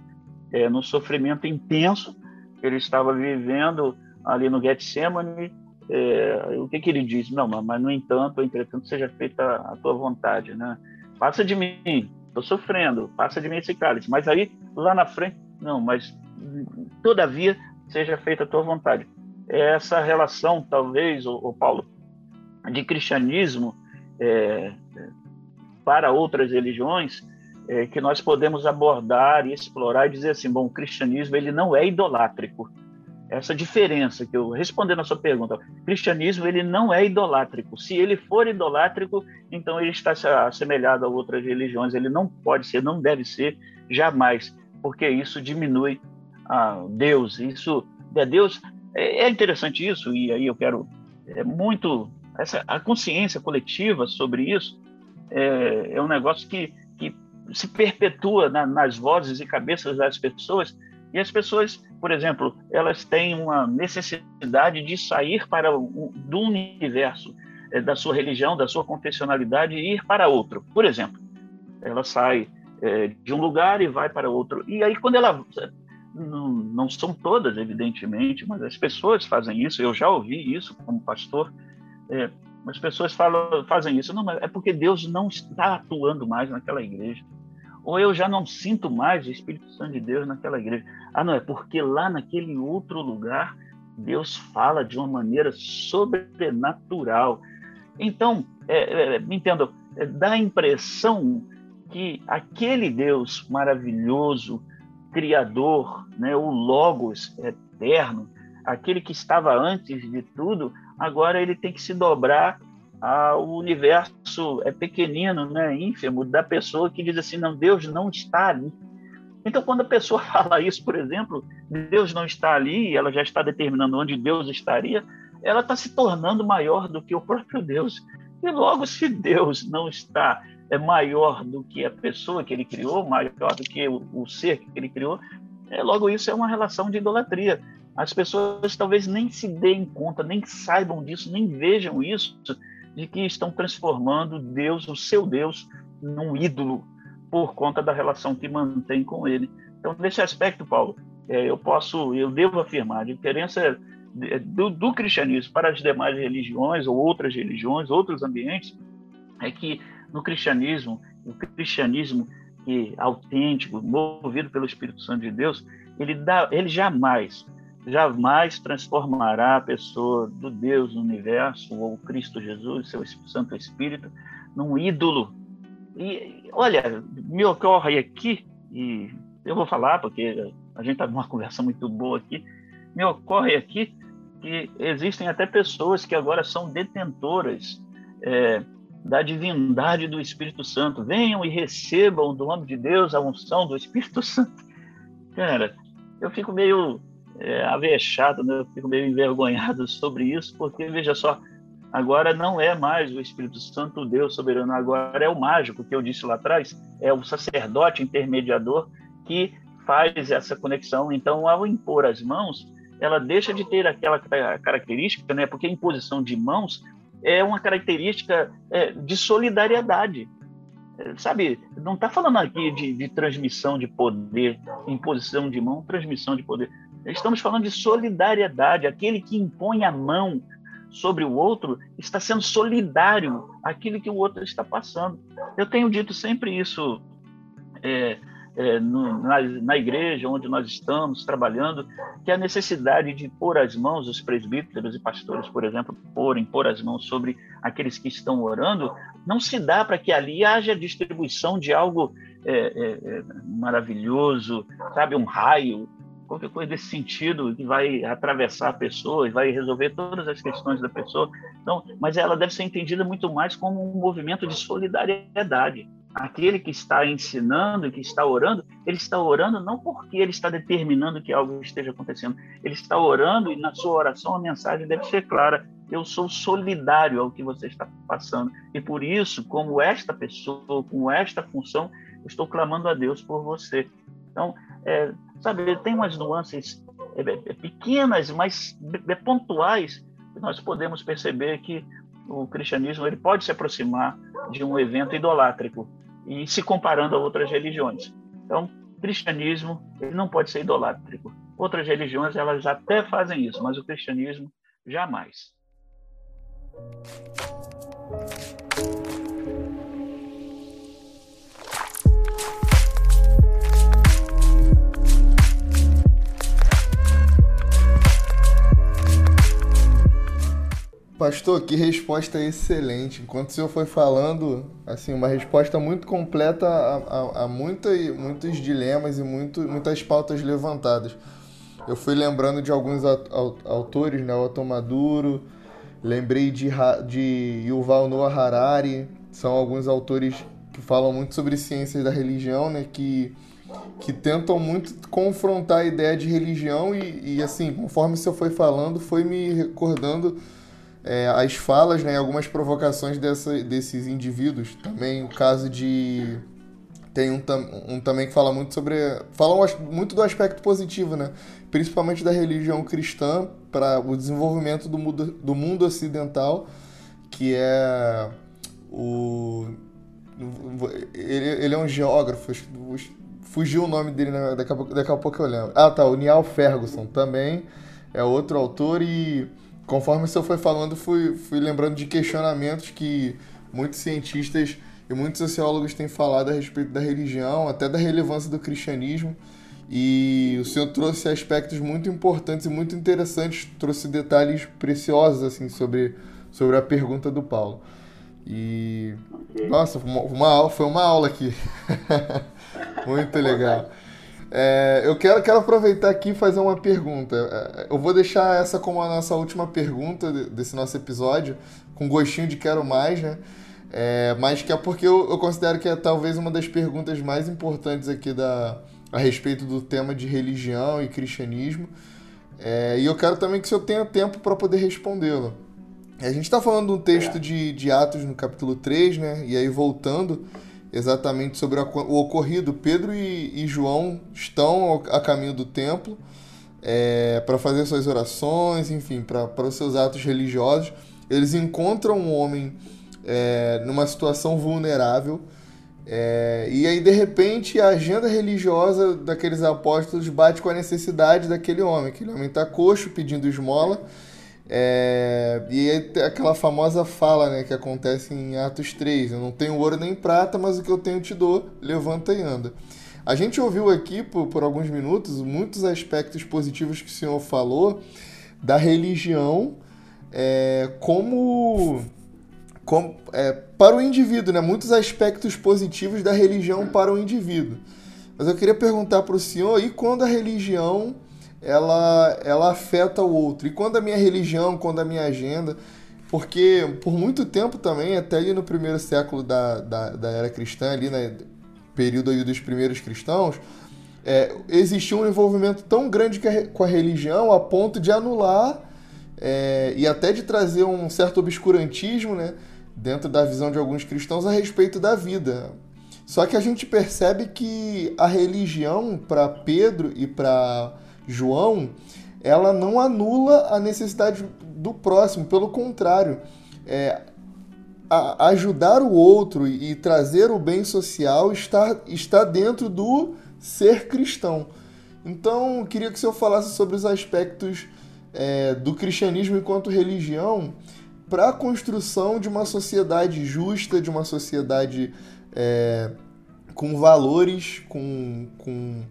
é, no sofrimento intenso que ele estava vivendo ali no Getsemane. É, o que, que ele diz? Não, mas no entanto, entretanto, seja feita a tua vontade, né? Passa de mim, estou sofrendo, passa de mim esse cálice. Mas aí, lá na frente, não, mas todavia seja feita a tua vontade. É essa relação, talvez, o, Paulo, de cristianismo é, para outras religiões é, que nós podemos abordar e explorar e dizer assim, bom, o cristianismo ele não é idolátrico. Essa diferença que eu respondendo a sua pergunta, o cristianismo ele não é idolátrico. Se ele for idolátrico, então ele está assemelhado a outras religiões. Ele não pode ser, não deve ser jamais, porque isso diminui a Deus. Isso é Deus. É, é interessante isso e aí eu quero é muito essa a consciência coletiva sobre isso é, é um negócio que, que se perpetua na, nas vozes e cabeças das pessoas e as pessoas, por exemplo, elas têm uma necessidade de sair para o, do universo é, da sua religião, da sua confessionalidade e ir para outro. Por exemplo, ela sai é, de um lugar e vai para outro. E aí, quando ela. Não, não são todas, evidentemente, mas as pessoas fazem isso. Eu já ouvi isso como pastor. É, as pessoas falam, fazem isso. Não, é porque Deus não está atuando mais naquela igreja. Ou eu já não sinto mais o Espírito Santo de Deus naquela igreja. Ah, não, é porque lá naquele outro lugar Deus fala de uma maneira sobrenatural. Então, é, é, me entendo, é, dá a impressão que aquele Deus maravilhoso, criador, né, o Logos eterno, aquele que estava antes de tudo, agora ele tem que se dobrar ah, o universo é pequenino, né, ínfimo, da pessoa que diz assim, não, Deus não está ali. Então, quando a pessoa fala isso, por exemplo, Deus não está ali, ela já está determinando onde Deus estaria, ela está se tornando maior do que o próprio Deus. E logo, se Deus não está é maior do que a pessoa que ele criou, maior do que o, o ser que ele criou, é, logo isso é uma relação de idolatria. As pessoas talvez nem se deem conta, nem saibam disso, nem vejam isso, de que estão transformando Deus, o seu Deus, num ídolo por conta da relação que mantém com ele. Então, nesse aspecto, Paulo, é, eu posso, eu devo afirmar, a diferença do, do, cristianismo para as demais religiões ou outras religiões, outros ambientes, é que no cristianismo, o cristianismo que autêntico, movido pelo Espírito Santo de Deus, ele dá, ele jamais, jamais transformará a pessoa do Deus no universo ou Cristo Jesus, seu Santo Espírito, num ídolo. E olha, me ocorre aqui e eu vou falar porque a gente está numa conversa muito boa aqui. Me ocorre aqui que existem até pessoas que agora são detentoras é, da divindade do Espírito Santo. Venham e recebam do nome de Deus a unção do Espírito Santo. Cara, eu fico meio é, avexado, né? eu fico meio envergonhado sobre isso, porque, veja só, agora não é mais o Espírito Santo Deus soberano, agora é o mágico que eu disse lá atrás, é o sacerdote intermediador que faz essa conexão. Então, ao impor as mãos, ela deixa de ter aquela característica, né? Porque a imposição de mãos é uma característica é, de solidariedade. É, sabe, não está falando aqui de, de, transmissão de poder, imposição de mão, transmissão de poder. Estamos falando de solidariedade. Aquele que impõe a mão sobre o outro está sendo solidário àquilo que o outro está passando. Eu tenho dito sempre isso é, é, no, na, na, igreja onde nós estamos trabalhando, que a necessidade de pôr as mãos, os presbíteros e pastores, por exemplo, porem, pôr as mãos sobre aqueles que estão orando, não se dá para que ali haja distribuição de algo é, é, é maravilhoso, sabe, um raio, qualquer coisa desse sentido que vai atravessar a pessoa e vai resolver todas as questões da pessoa. Então, mas ela deve ser entendida muito mais como um movimento de solidariedade aquele que está ensinando, que está orando, ele está orando não porque ele está determinando que algo esteja acontecendo, ele está orando e na sua oração a mensagem deve ser clara: eu sou solidário ao que você está passando. E por isso, como esta pessoa, com esta função, eu estou clamando a Deus por você. Então, é, sabe, tem umas nuances é, é, pequenas, mas pontuais, que nós podemos perceber que o cristianismo ele pode se aproximar de um evento idolátrico, e se comparando a outras religiões. Então, cristianismo ele não pode ser idolátrico. Outras religiões elas até fazem isso, mas o cristianismo jamais. Pastor, que resposta excelente. Enquanto o senhor foi falando, assim, uma resposta muito completa a, a, a muita, muitos dilemas e muito, muitas pautas levantadas. Eu fui lembrando de alguns autores, né? Otto Maduro, lembrei de, de Yuval Noah Harari, são alguns autores que falam muito sobre ciências da religião, né? Que, que tentam muito confrontar a ideia de religião e, e assim, conforme o senhor foi falando, foi me recordando é, as falas, né, algumas provocações dessa, desses indivíduos. Também o caso de. Tem um, um também que fala muito sobre. Fala muito do aspecto positivo, né? Principalmente da religião cristã para o desenvolvimento do mundo, do mundo ocidental, que é o. Ele, ele é um geógrafo, fugiu o nome dele, né? daqui, a pouco, daqui a pouco eu lembro. Ah, tá, o Niall Ferguson também é outro autor e conforme o senhor foi falando, fui, fui lembrando de questionamentos que muitos cientistas e muitos sociólogos têm falado a respeito da religião, até da relevância do cristianismo. E o senhor trouxe aspectos muito importantes e muito interessantes, trouxe detalhes preciosos assim sobre, sobre a pergunta do Paulo. E nossa, uma, uma foi uma aula aqui. muito legal. É, eu quero, quero aproveitar aqui e fazer uma pergunta. É, eu vou deixar essa como a nossa última pergunta desse nosso episódio, com gostinho de quero mais, né? É, mas que é porque eu, eu, considero que é talvez uma das perguntas mais importantes aqui da, a respeito do tema de religião e cristianismo. É, e eu quero também que o senhor tenha tempo para poder respondê-la. A gente está falando de um texto de, de Atos no capítulo 3, né? E aí voltando exatamente sobre o ocorrido, Pedro e, e João estão a caminho do templo é, para fazer suas orações, enfim, para os seus atos religiosos. Eles encontram um homem é, numa situação vulnerável. É, e aí, de repente, a agenda religiosa daqueles apóstolos bate com a necessidade daquele homem. Aquele homem está coxo, pedindo esmola. É, e aquela famosa fala né, que acontece em Atos 3: Eu não tenho ouro nem prata, mas o que eu tenho te dou, levanta e anda. A gente ouviu aqui por, por alguns minutos muitos aspectos positivos que o senhor falou da religião é, como como, é, para o indivíduo, né? muitos aspectos positivos da religião para o indivíduo. Mas eu queria perguntar para o senhor, e quando a religião ela, ela afeta o outro? E quando a minha religião, quando a minha agenda... Porque por muito tempo também, até ali no primeiro século da, da, da era cristã, ali né, período aí dos primeiros cristãos, é, existia um envolvimento tão grande com a religião a ponto de anular é, e até de trazer um certo obscurantismo, né? dentro da visão de alguns cristãos a respeito da vida. Só que a gente percebe que a religião para Pedro e para João, ela não anula a necessidade do próximo, pelo contrário, é, a, ajudar o outro e, e trazer o bem social está, está dentro do ser cristão. Então, queria que o senhor falasse sobre os aspectos é, do cristianismo enquanto religião para a construção de uma sociedade justa, de uma sociedade é, com valores, com, com,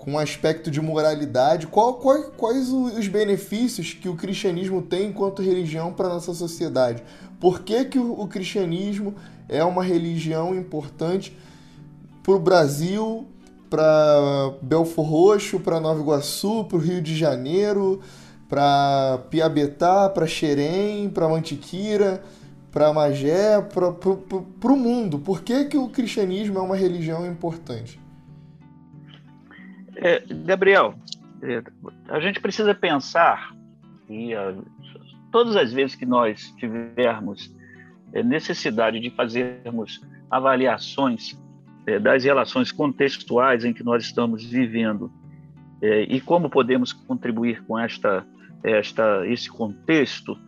com um aspecto de moralidade. Qual, qual, quais os benefícios que o cristianismo tem enquanto religião para a nossa sociedade? Por que, que o, o cristianismo é uma religião importante para o Brasil, para Belfor Roxo, para Nova Iguaçu, para o Rio de Janeiro, para Piabetá, para Xerém, para Mantiquira, para Magé, para o mundo. Por que, que o cristianismo é uma religião importante? É, Gabriel, é, a gente precisa pensar e a, todas as vezes que nós tivermos é, necessidade de fazermos avaliações é, das relações contextuais em que nós estamos vivendo é, e como podemos contribuir com esta esta, esse contexto,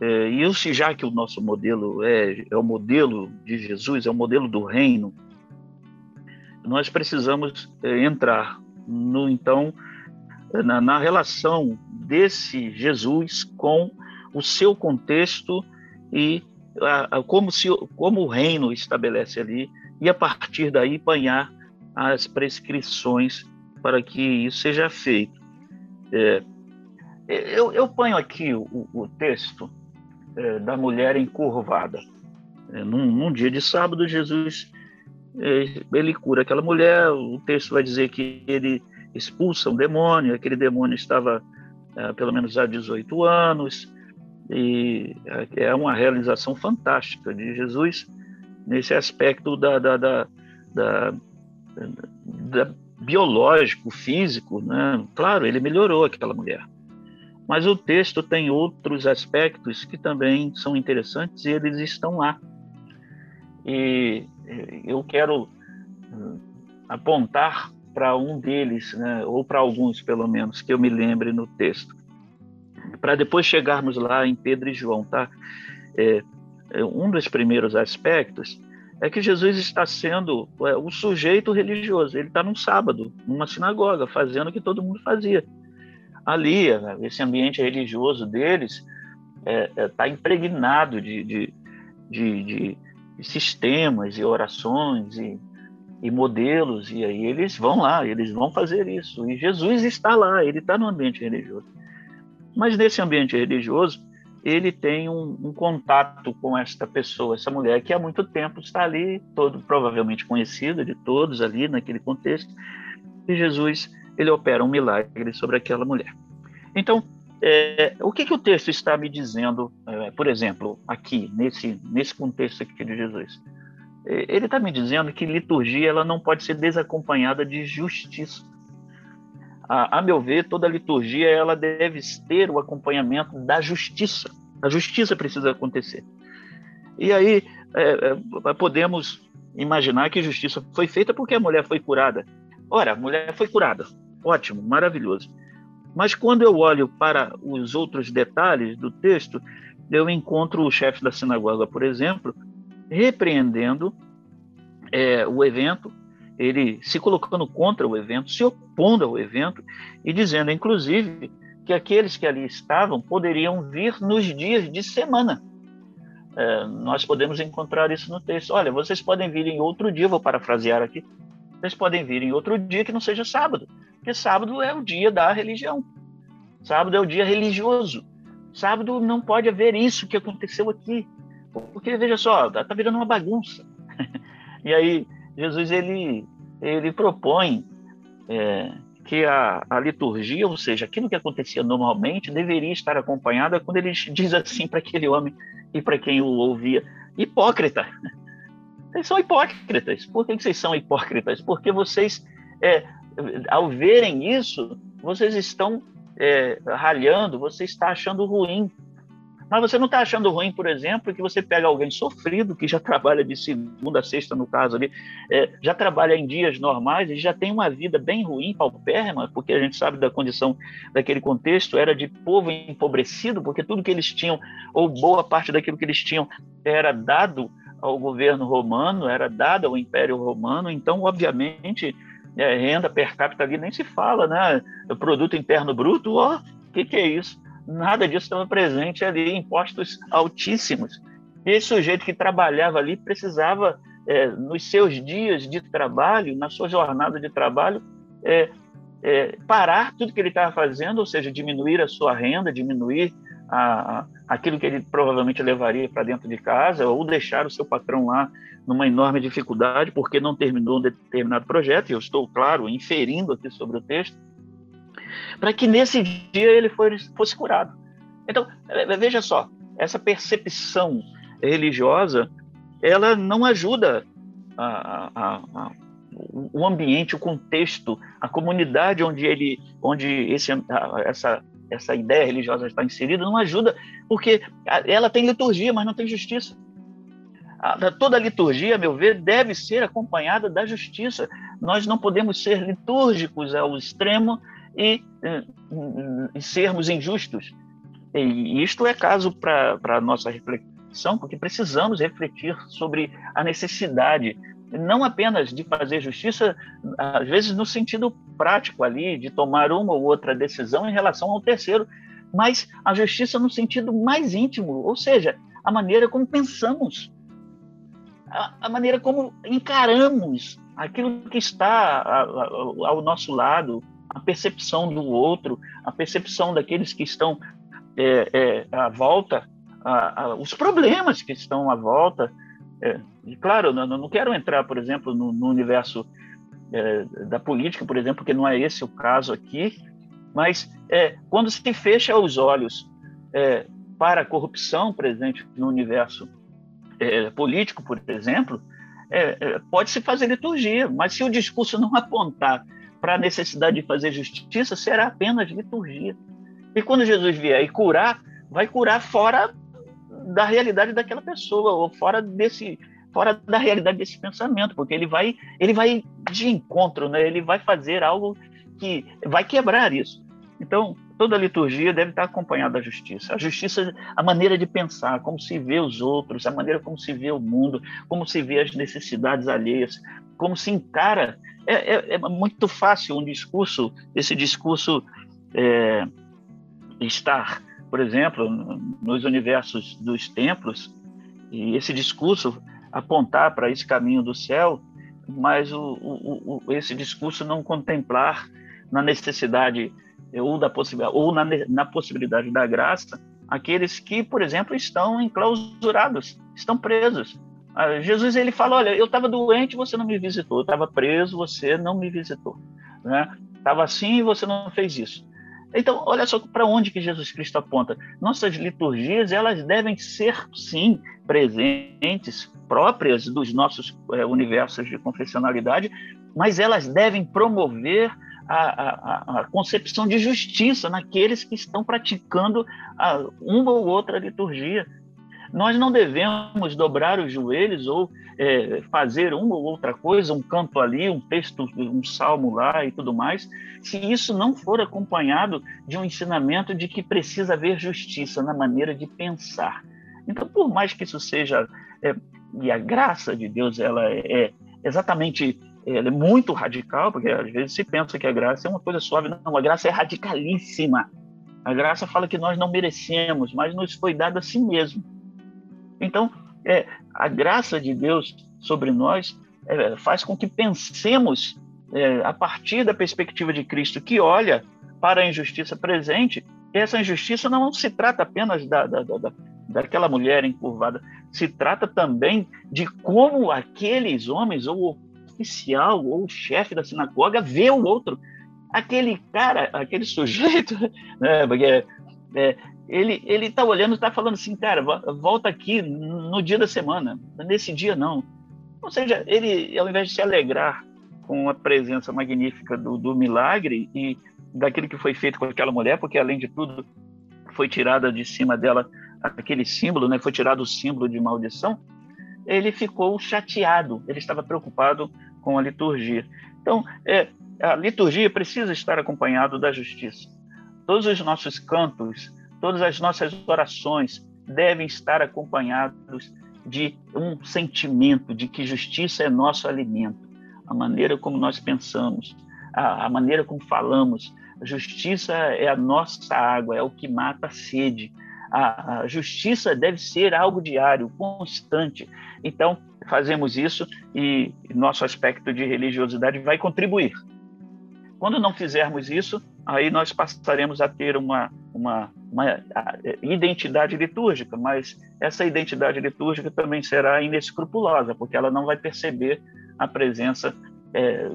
é, e já que o nosso modelo é, é o modelo de Jesus, é o modelo do reino, nós precisamos é, entrar no então na, na, relação desse Jesus com o seu contexto e a, a, como se como o reino estabelece ali e a partir daí banhar as prescrições para que isso seja feito. É, eu, eu ponho aqui o, o texto é, da mulher encurvada. É, num, num, dia de sábado, Jesus é, ele cura aquela mulher. O texto vai dizer que ele expulsa um demônio. Aquele demônio estava é, pelo menos há 18 anos. E é, é uma realização fantástica de Jesus nesse aspecto da, da, da, da, da biológico, físico. Né? Claro, ele melhorou aquela mulher mas o texto tem outros aspectos que também são interessantes e eles estão lá. E eu quero hum, apontar para um deles, né, ou para alguns pelo menos, que eu me lembre no texto, para depois chegarmos lá em Pedro e João, tá? É, é, um dos primeiros aspectos é que Jesus está sendo é, o sujeito religioso. Ele está num sábado, numa sinagoga, fazendo o que todo mundo fazia ali, esse ambiente religioso deles está é, é, tá impregnado de, de, de, de, sistemas e orações e, e modelos, e aí eles vão lá, eles vão fazer isso. E Jesus está lá, ele está no ambiente religioso. Mas nesse ambiente religioso, ele tem um, um, contato com esta pessoa, essa mulher que há muito tempo está ali, todo provavelmente conhecida de todos ali naquele contexto. E Jesus ele opera um milagre sobre aquela mulher. Então, É, o que, que o texto está me dizendo, é, por exemplo, aqui, nesse, nesse contexto aqui de Jesus? É, ele está me dizendo que liturgia ela não pode ser desacompanhada de justiça. A, a, meu ver, toda liturgia ela deve ter o acompanhamento da justiça. A justiça precisa acontecer. E aí é, é, podemos imaginar que justiça foi feita porque a mulher foi curada. Ora, a mulher foi curada. Ótimo, maravilhoso. Mas quando eu olho para os outros detalhes do texto, eu encontro o chefe da sinagoga, por exemplo, repreendendo é, o evento, ele se colocando contra o evento, se opondo ao evento e dizendo, inclusive, que aqueles que ali estavam poderiam vir nos dias de semana. É, nós podemos encontrar isso no texto. Olha, vocês podem vir em outro dia, vou parafrasear aqui. Vocês podem vir em outro dia que não seja sábado, porque sábado é o dia da religião. Sábado é o dia religioso. Sábado não pode haver isso que aconteceu aqui. Porque, veja só, está tá virando uma bagunça. e aí, Jesus ele, ele propõe é, que a, a, liturgia, ou seja, aquilo que acontecia normalmente, deveria estar acompanhada quando ele diz assim para aquele homem e para quem o ouvia: hipócrita. Vocês são hipócritas. Por que vocês são hipócritas? Porque vocês, é, ao verem isso, vocês estão é, ralhando, você está achando ruim mas você não está achando ruim, por exemplo, que você pega alguém sofrido, que já trabalha de segunda a sexta, no caso ali, é, já trabalha em dias normais e já tem uma vida bem ruim, paupérrima, porque a gente sabe da condição daquele contexto, era de povo empobrecido, porque tudo que eles tinham, ou boa parte daquilo que eles tinham, era dado ao governo romano, era dado ao Império Romano, então, obviamente, é, renda per capita ali nem se fala, né? O produto interno bruto, ó, o que, que é isso? nada disso estava presente ali, impostos altíssimos. Esse sujeito que trabalhava ali precisava, é, nos seus dias de trabalho, na sua jornada de trabalho, é, é, parar tudo que ele estava fazendo, ou seja, diminuir a sua renda, diminuir a, aquilo que ele provavelmente levaria para dentro de casa, ou deixar o seu patrão lá numa enorme dificuldade porque não terminou um determinado projeto. E eu estou, claro, inferindo aqui sobre o texto para que nesse dia ele fosse curado. Então, veja só, essa percepção religiosa, ela não ajuda a, a, a, o ambiente, o contexto, a comunidade onde ele, onde esse, essa essa ideia religiosa está inserida, não ajuda, porque ela tem liturgia, mas não tem justiça. toda liturgia, a meu ver, deve ser acompanhada da justiça. Nós não podemos ser litúrgicos ao extremo e, e sermos injustos. E isto é caso para a nossa reflexão, porque precisamos refletir sobre a necessidade, não apenas de fazer justiça, às vezes no sentido prático ali, de tomar uma ou outra decisão em relação ao terceiro, mas a justiça no sentido mais íntimo, ou seja, a maneira como pensamos, a, a maneira como encaramos aquilo que está ao, ao nosso lado, a percepção do outro, a percepção daqueles que estão é, é, à volta, a, a, os problemas que estão à volta. É, e claro, não, não quero entrar, por exemplo, no, no universo é, da política, por exemplo, porque não é esse o caso aqui, mas é, quando se fecha os olhos é, para a corrupção presente no universo político, por exemplo, pode-se fazer liturgia, mas se o discurso não apontar para a necessidade de fazer justiça será apenas liturgia. E quando Jesus vier e curar, vai curar fora da realidade daquela pessoa ou fora desse fora da realidade desse pensamento, porque ele vai ele vai de encontro, né? Ele vai fazer algo que vai quebrar isso. Então, toda liturgia deve estar acompanhada da justiça. A justiça, a maneira de pensar, como se vê os outros, a maneira como se vê o mundo, como se vê as necessidades alheias, como se encara é, é, é muito fácil um discurso, esse discurso é, estar, por exemplo, nos universos dos templos, e esse discurso apontar para esse caminho do céu, mas o, o, o, esse discurso não contemplar na necessidade ou, da ou na, na possibilidade da graça aqueles que, por exemplo, estão enclausurados, estão presos, ah, Jesus ele fala, olha, eu estava doente, você não me visitou, eu estava preso, você não me visitou, né? Estava assim você não fez isso. Então, olha só para onde que Jesus Cristo aponta. Nossas liturgias, elas devem ser, sim, presentes, próprias dos nossos é, universos de confessionalidade, mas elas devem promover a, a, a, concepção de justiça naqueles que estão praticando a, uma ou outra liturgia. Nós não devemos dobrar os joelhos ou é, fazer uma ou outra coisa, um canto ali, um texto, um salmo lá e tudo mais, se isso não for acompanhado de um ensinamento de que precisa haver justiça na maneira de pensar. Então, por mais que isso seja é, e a graça de Deus ela é exatamente ela é muito radical, porque às vezes se pensa que a graça é uma coisa suave, não, a graça é radicalíssima. A graça fala que nós não merecemos, mas nos foi dada a si mesmo. Então, é, a graça de Deus sobre nós é, faz com que pensemos é, a partir da perspectiva de Cristo, que olha para a injustiça presente. Essa injustiça não se trata apenas da, da, da, daquela mulher encurvada, se trata também de como aqueles homens, ou o oficial, ou o chefe da sinagoga, vê o outro. Aquele cara, aquele sujeito, né, porque é, ele ele está olhando, está falando assim, cara, volta aqui no dia da semana, nesse dia não. Ou seja, ele, ao invés de se alegrar com a presença magnífica do, do milagre e daquilo que foi feito com aquela mulher, porque além de tudo foi tirada de cima dela aquele símbolo, né, foi tirado o símbolo de maldição, ele ficou chateado, ele estava preocupado com a liturgia. Então, é, a liturgia precisa estar acompanhado da justiça. Todos os nossos cantos, Todas as nossas orações devem estar acompanhadas de um sentimento de que justiça é nosso alimento, a maneira como nós pensamos, a, a maneira como falamos. Justiça é a nossa água, é o que mata a sede. A, a justiça deve ser algo diário, constante. Então, fazemos isso e nosso aspecto de religiosidade vai contribuir. Quando não fizermos isso, aí nós passaremos a ter uma, uma, uma identidade litúrgica, mas essa identidade litúrgica também será inescrupulosa, porque ela não vai perceber a presença é,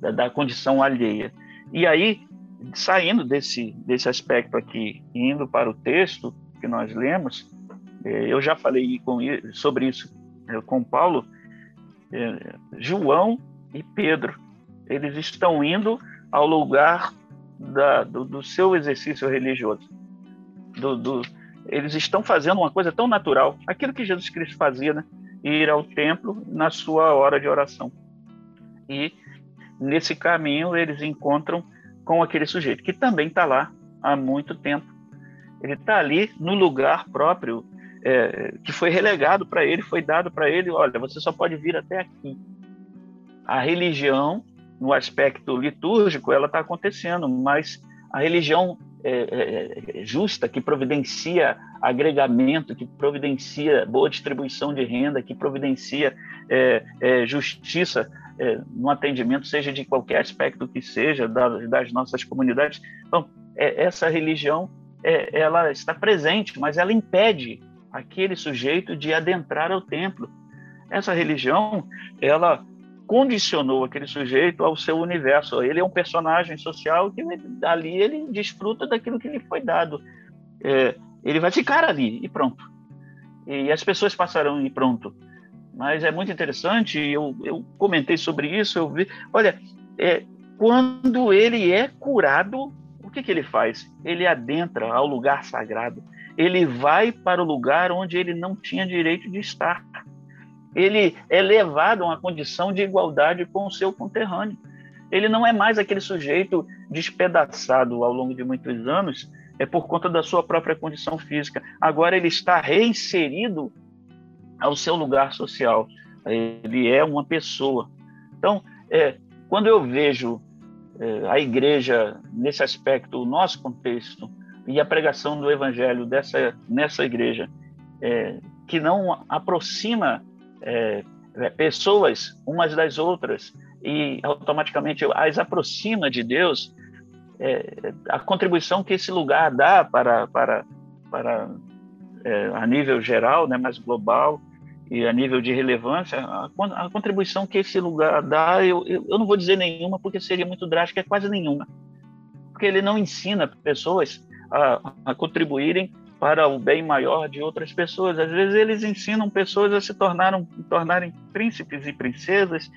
da, da, condição alheia. E aí, saindo desse, desse aspecto aqui, indo para o texto que nós lemos, é, eu já falei com, sobre isso é, com Paulo, é, João e Pedro, eles estão indo ao lugar da, do, do, seu exercício religioso. Do, do, eles estão fazendo uma coisa tão natural, aquilo que Jesus Cristo fazia, né? ir ao templo na sua hora de oração. E nesse caminho eles encontram com aquele sujeito que também está lá há muito tempo. Ele está ali no lugar próprio é, que foi relegado para ele, foi dado para ele. Olha, você só pode vir até aqui. A religião no aspecto litúrgico, ela está acontecendo, mas a religião é, é, é, justa, que providencia agregamento, que providencia boa distribuição de renda, que providencia é, é justiça é, no atendimento, seja de qualquer aspecto que seja das, das nossas comunidades. Então, essa religião ela está presente, mas ela impede aquele sujeito de adentrar ao templo. Essa religião, ela condicionou aquele sujeito ao seu universo. Ele é um personagem social que ali ele desfruta daquilo que lhe foi dado. É, ele vai ficar ali e pronto. E as pessoas passarão e pronto. Mas é muito interessante, eu, eu comentei sobre isso, eu vi. Olha, é, quando ele é curado, o que, que ele faz? Ele adentra ao lugar sagrado. Ele vai para o lugar onde ele não tinha direito de estar ele é levado a uma condição de igualdade com o seu conterrâneo. Ele não é mais aquele sujeito despedaçado ao longo de muitos anos, é por conta da sua própria condição física. Agora ele está reinserido ao seu lugar social. Ele é uma pessoa. Então, é, quando eu vejo é, a igreja nesse aspecto, o nosso contexto e a pregação do evangelho dessa nessa igreja, é, que não aproxima é, é, pessoas umas das outras e automaticamente as aproxima de Deus, é, a contribuição que esse lugar dá para, para, para é, a nível geral, né, mais global, e a nível de relevância, a, a contribuição que esse lugar dá, eu, eu, eu, não vou dizer nenhuma, porque seria muito drástica, é quase nenhuma. porque ele não ensina pessoas a, a contribuírem para o bem maior de outras pessoas. Às vezes eles ensinam pessoas a se tornarem, príncipes e princesas,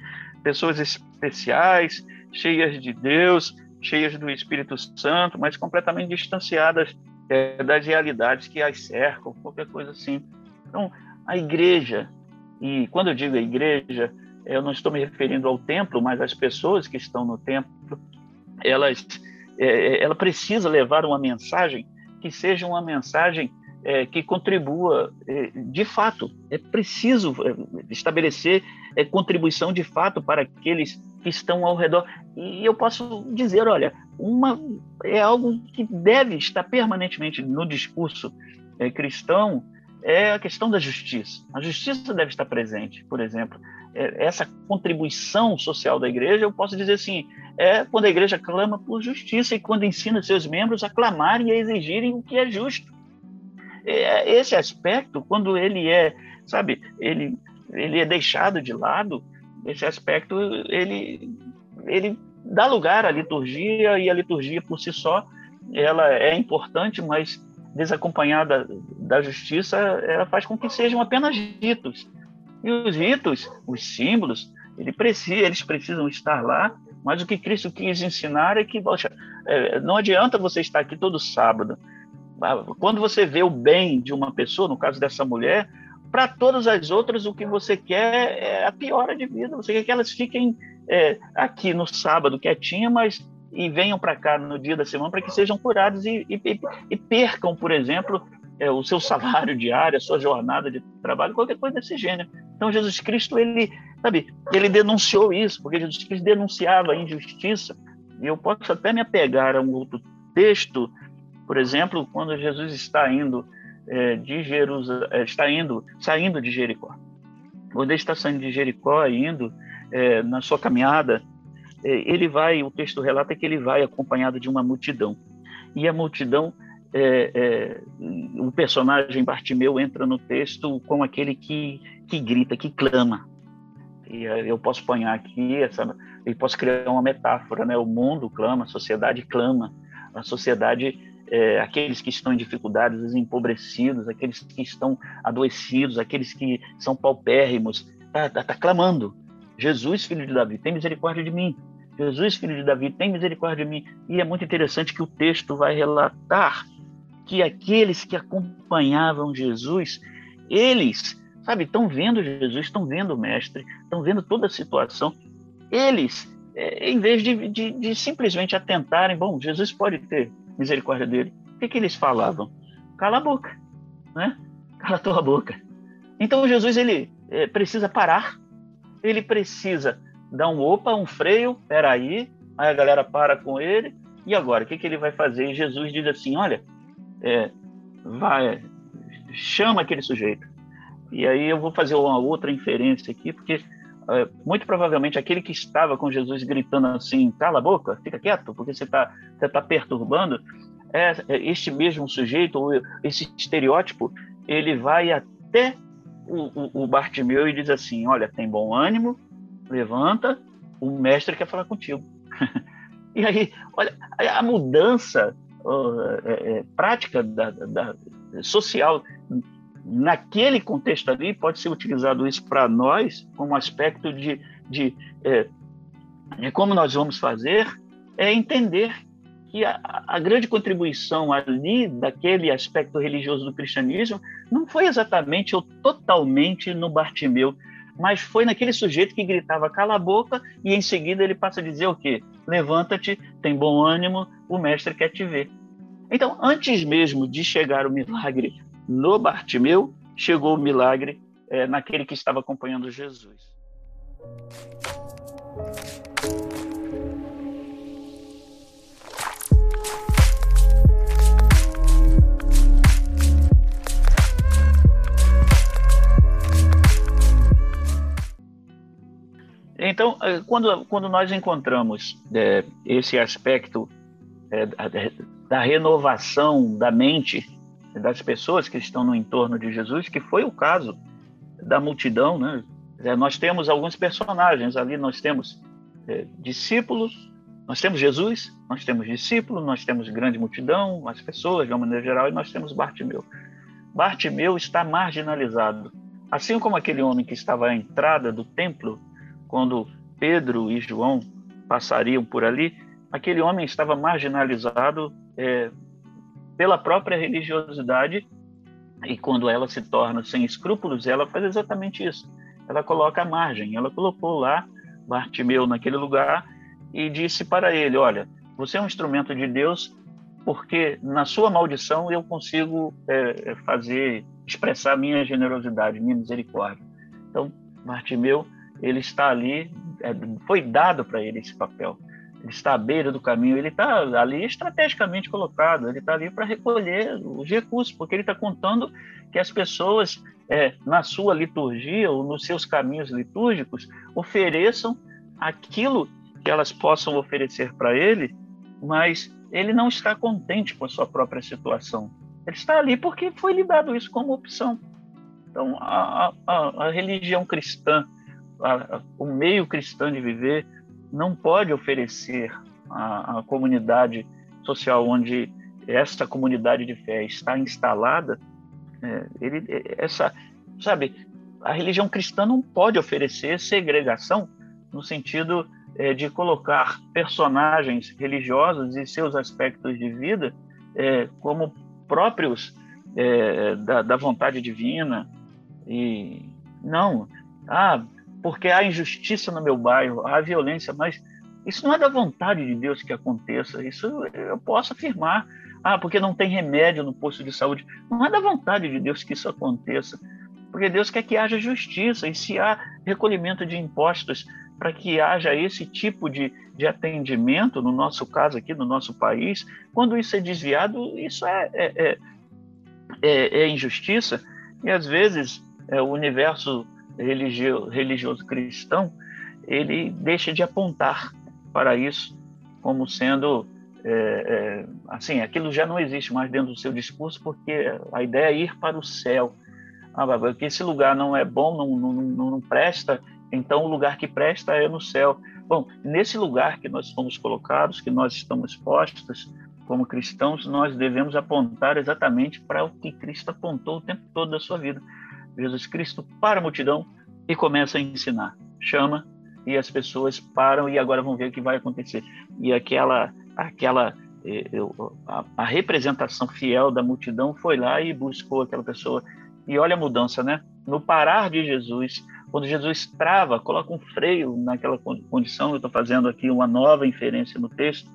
pessoas especiais, cheias de Deus, cheias do Espírito Santo, mas completamente distanciadas é, das realidades que as cercam, qualquer coisa assim. Então, a igreja, e quando eu digo a igreja, eu não estou me referindo ao templo, mas às pessoas que estão no templo, elas, é, ela precisa levar uma mensagem que seja uma mensagem é, que contribua é, de fato. É preciso é, estabelecer é, contribuição de fato para aqueles que estão ao redor. E eu posso dizer, olha, uma é algo que deve estar permanentemente no discurso é, cristão é a questão da justiça. A justiça deve estar presente, por exemplo. É, essa contribuição social da igreja, eu posso dizer assim, é quando a igreja clama por justiça e quando ensina seus membros a clamarem e a exigirem o que é justo. É, esse aspecto, quando ele é, sabe, ele, ele é deixado de lado, esse aspecto, ele, ele dá lugar à liturgia e a liturgia por si só, ela é importante, mas desacompanhada da justiça, ela faz com que sejam apenas ritos. E os ritos, os símbolos, ele precisa, eles precisam estar lá, mas o que Cristo quis ensinar é que, poxa, é, não adianta você estar aqui todo sábado. Ah, quando você vê o bem de uma pessoa, no caso dessa mulher, para todas as outras, o que você quer é a piora de vida. Você quer que elas fiquem é, aqui no sábado quietinha, mas e venham para cá no dia da semana para que sejam curados e, e, e percam, por exemplo, é, o seu salário diário, a sua jornada de trabalho, qualquer coisa desse gênero. Então Jesus Cristo ele, sabe, ele denunciou isso, porque Jesus Cristo denunciava a injustiça. E eu posso até me apegar a um outro texto, por exemplo, quando Jesus está indo é, de Jerusalém, está indo, saindo de Jericó. Quando ele está saindo de Jericó, indo é, na sua caminhada, é, ele vai, o texto relata que ele vai acompanhado de uma multidão. E a multidão, é, é, o personagem Bartimeu entra no texto com aquele que, que grita, que clama. E eu posso pôr aqui, essa, eu posso criar uma metáfora, né? O mundo clama, a sociedade clama, a sociedade é, aqueles que estão em dificuldades, os empobrecidos, aqueles que estão adoecidos, aqueles que são paupérrimos, está tá, tá clamando. Jesus, filho de Davi, tem misericórdia de mim. Jesus, filho de Davi, tem misericórdia de mim. E é muito interessante que o texto vai relatar que aqueles que acompanhavam Jesus, eles, sabe, estão vendo Jesus, estão vendo o Mestre, estão vendo toda a situação. Eles, é, em vez de, de, de simplesmente atentarem, bom, Jesus pode ter misericórdia dele. O que, que eles falavam? Cala a boca, né? Cala a tua boca. Então Jesus ele é, precisa parar, ele precisa dar um opa, um freio, peraí, aí a galera para com ele, e agora, o que, que ele vai fazer? E Jesus diz assim, olha, é, vai, chama aquele sujeito. E aí eu vou fazer uma outra inferência aqui, porque é, muito provavelmente aquele que estava com Jesus gritando assim, cala a boca, fica quieto, porque você está você tá perturbando, é, é, este mesmo sujeito, ou esse estereótipo, ele vai até o, o, o Bartimeu e diz assim, olha, tem bom ânimo, levanta, o mestre quer falar contigo. e aí, olha, a mudança é, é, prática da, da, social naquele contexto ali, pode ser utilizado isso para nós como aspecto de, de, é, de, como nós vamos fazer, é entender que a, a, grande contribuição ali daquele aspecto religioso do cristianismo não foi exatamente ou totalmente no Bartimeu, mas foi naquele sujeito que gritava cala a boca e em seguida ele passa a dizer o quê? Levanta-te, tem bom ânimo, o mestre quer te ver. Então, antes mesmo de chegar o milagre no Bartimeu, chegou o milagre é, naquele que estava acompanhando Jesus. Então, é, quando, quando nós encontramos é, esse aspecto é, da, renovação da mente das pessoas que estão no entorno de Jesus, que foi o caso da multidão, né? É, nós temos alguns personagens ali, nós temos discípulos, nós temos Jesus, nós temos discípulo, nós temos grande multidão, as pessoas de uma maneira geral, e nós temos Bartimeu. Bartimeu está marginalizado. Assim como aquele homem que estava à entrada do templo, quando Pedro e João passariam por ali, aquele homem estava marginalizado é, pela própria religiosidade e quando ela se torna sem escrúpulos, ela faz exatamente isso. Ela coloca a margem. Ela colocou lá Bartimeu naquele lugar e disse para ele: Olha, você é um instrumento de Deus, porque na sua maldição eu consigo é, é fazer expressar minha generosidade, minha misericórdia. Então, Bartimeu, ele está ali, é, foi dado para ele esse papel. Ele está à beira do caminho, ele está ali estrategicamente colocado, ele está ali para recolher os recursos, porque ele está contando que as pessoas, é, na sua liturgia ou nos seus caminhos litúrgicos, ofereçam aquilo que elas possam oferecer para ele, mas ele não está contente com a sua própria situação. Ele está ali porque foi lhe dado isso como opção. Então, a, a, a religião cristã, a, o meio cristão de viver, não pode oferecer à, comunidade social onde essa comunidade de fé está instalada, é, ele, essa, sabe, a religião cristã não pode oferecer segregação no sentido é, de colocar personagens religiosos e seus aspectos de vida é, como próprios é, da, da, vontade divina. E não, ah, porque há injustiça no meu bairro, há violência, mas isso não é da vontade de Deus que aconteça. Isso eu posso afirmar. Ah, porque não tem remédio no posto de saúde. Não é da vontade de Deus que isso aconteça. Porque Deus quer que haja justiça. E se há recolhimento de impostos para que haja esse tipo de, de atendimento, no nosso caso aqui, no nosso país, quando isso é desviado, isso é, é, é, é, é injustiça. E às vezes é, o universo religio, religioso cristão ele deixa de apontar para isso como sendo é, é, assim aquilo já não existe mais dentro do seu discurso porque a ideia é ir para o céu ah, que esse lugar não é bom não, não, não, não presta então, o lugar que presta é no céu. Bom, nesse lugar que nós fomos colocados, que nós estamos postos como cristãos, nós devemos apontar exatamente para o que Cristo apontou o tempo todo da sua vida. Jesus Cristo para a multidão e começa a ensinar. Chama e as pessoas param e agora vão ver o que vai acontecer. E aquela aquela eh, a, a representação fiel da multidão foi lá e buscou aquela pessoa. E olha a mudança, né? No parar de Jesus, quando Jesus trava, coloca um freio naquela condição, eu estou fazendo aqui uma nova inferência no texto,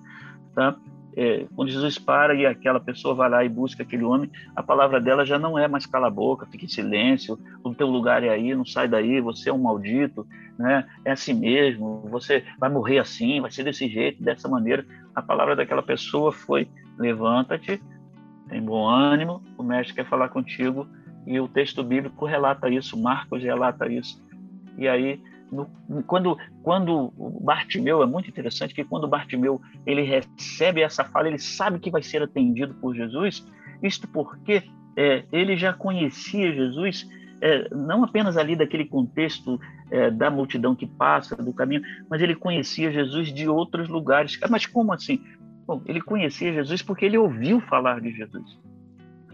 tá? É, quando Jesus para e aquela pessoa vai lá e busca aquele homem, a palavra dela já não é mais cala a boca, fique em silêncio, o teu lugar é aí, não sai daí, você é um maldito, né? é assim mesmo, você vai morrer assim, vai ser desse jeito, dessa maneira. A palavra daquela pessoa foi: levanta-te, tem bom ânimo, o mestre quer falar contigo, e o texto bíblico relata isso, Marcos relata isso. E aí, no, quando, quando Bartimeu, é muito interessante que quando Bartimeu ele recebe essa fala, ele sabe que vai ser atendido por Jesus, isto porque é, ele já conhecia Jesus, é, não apenas ali daquele contexto é, da multidão que passa, do caminho, mas ele conhecia Jesus de outros lugares. Mas como assim? Bom, ele conhecia Jesus porque ele ouviu falar de Jesus.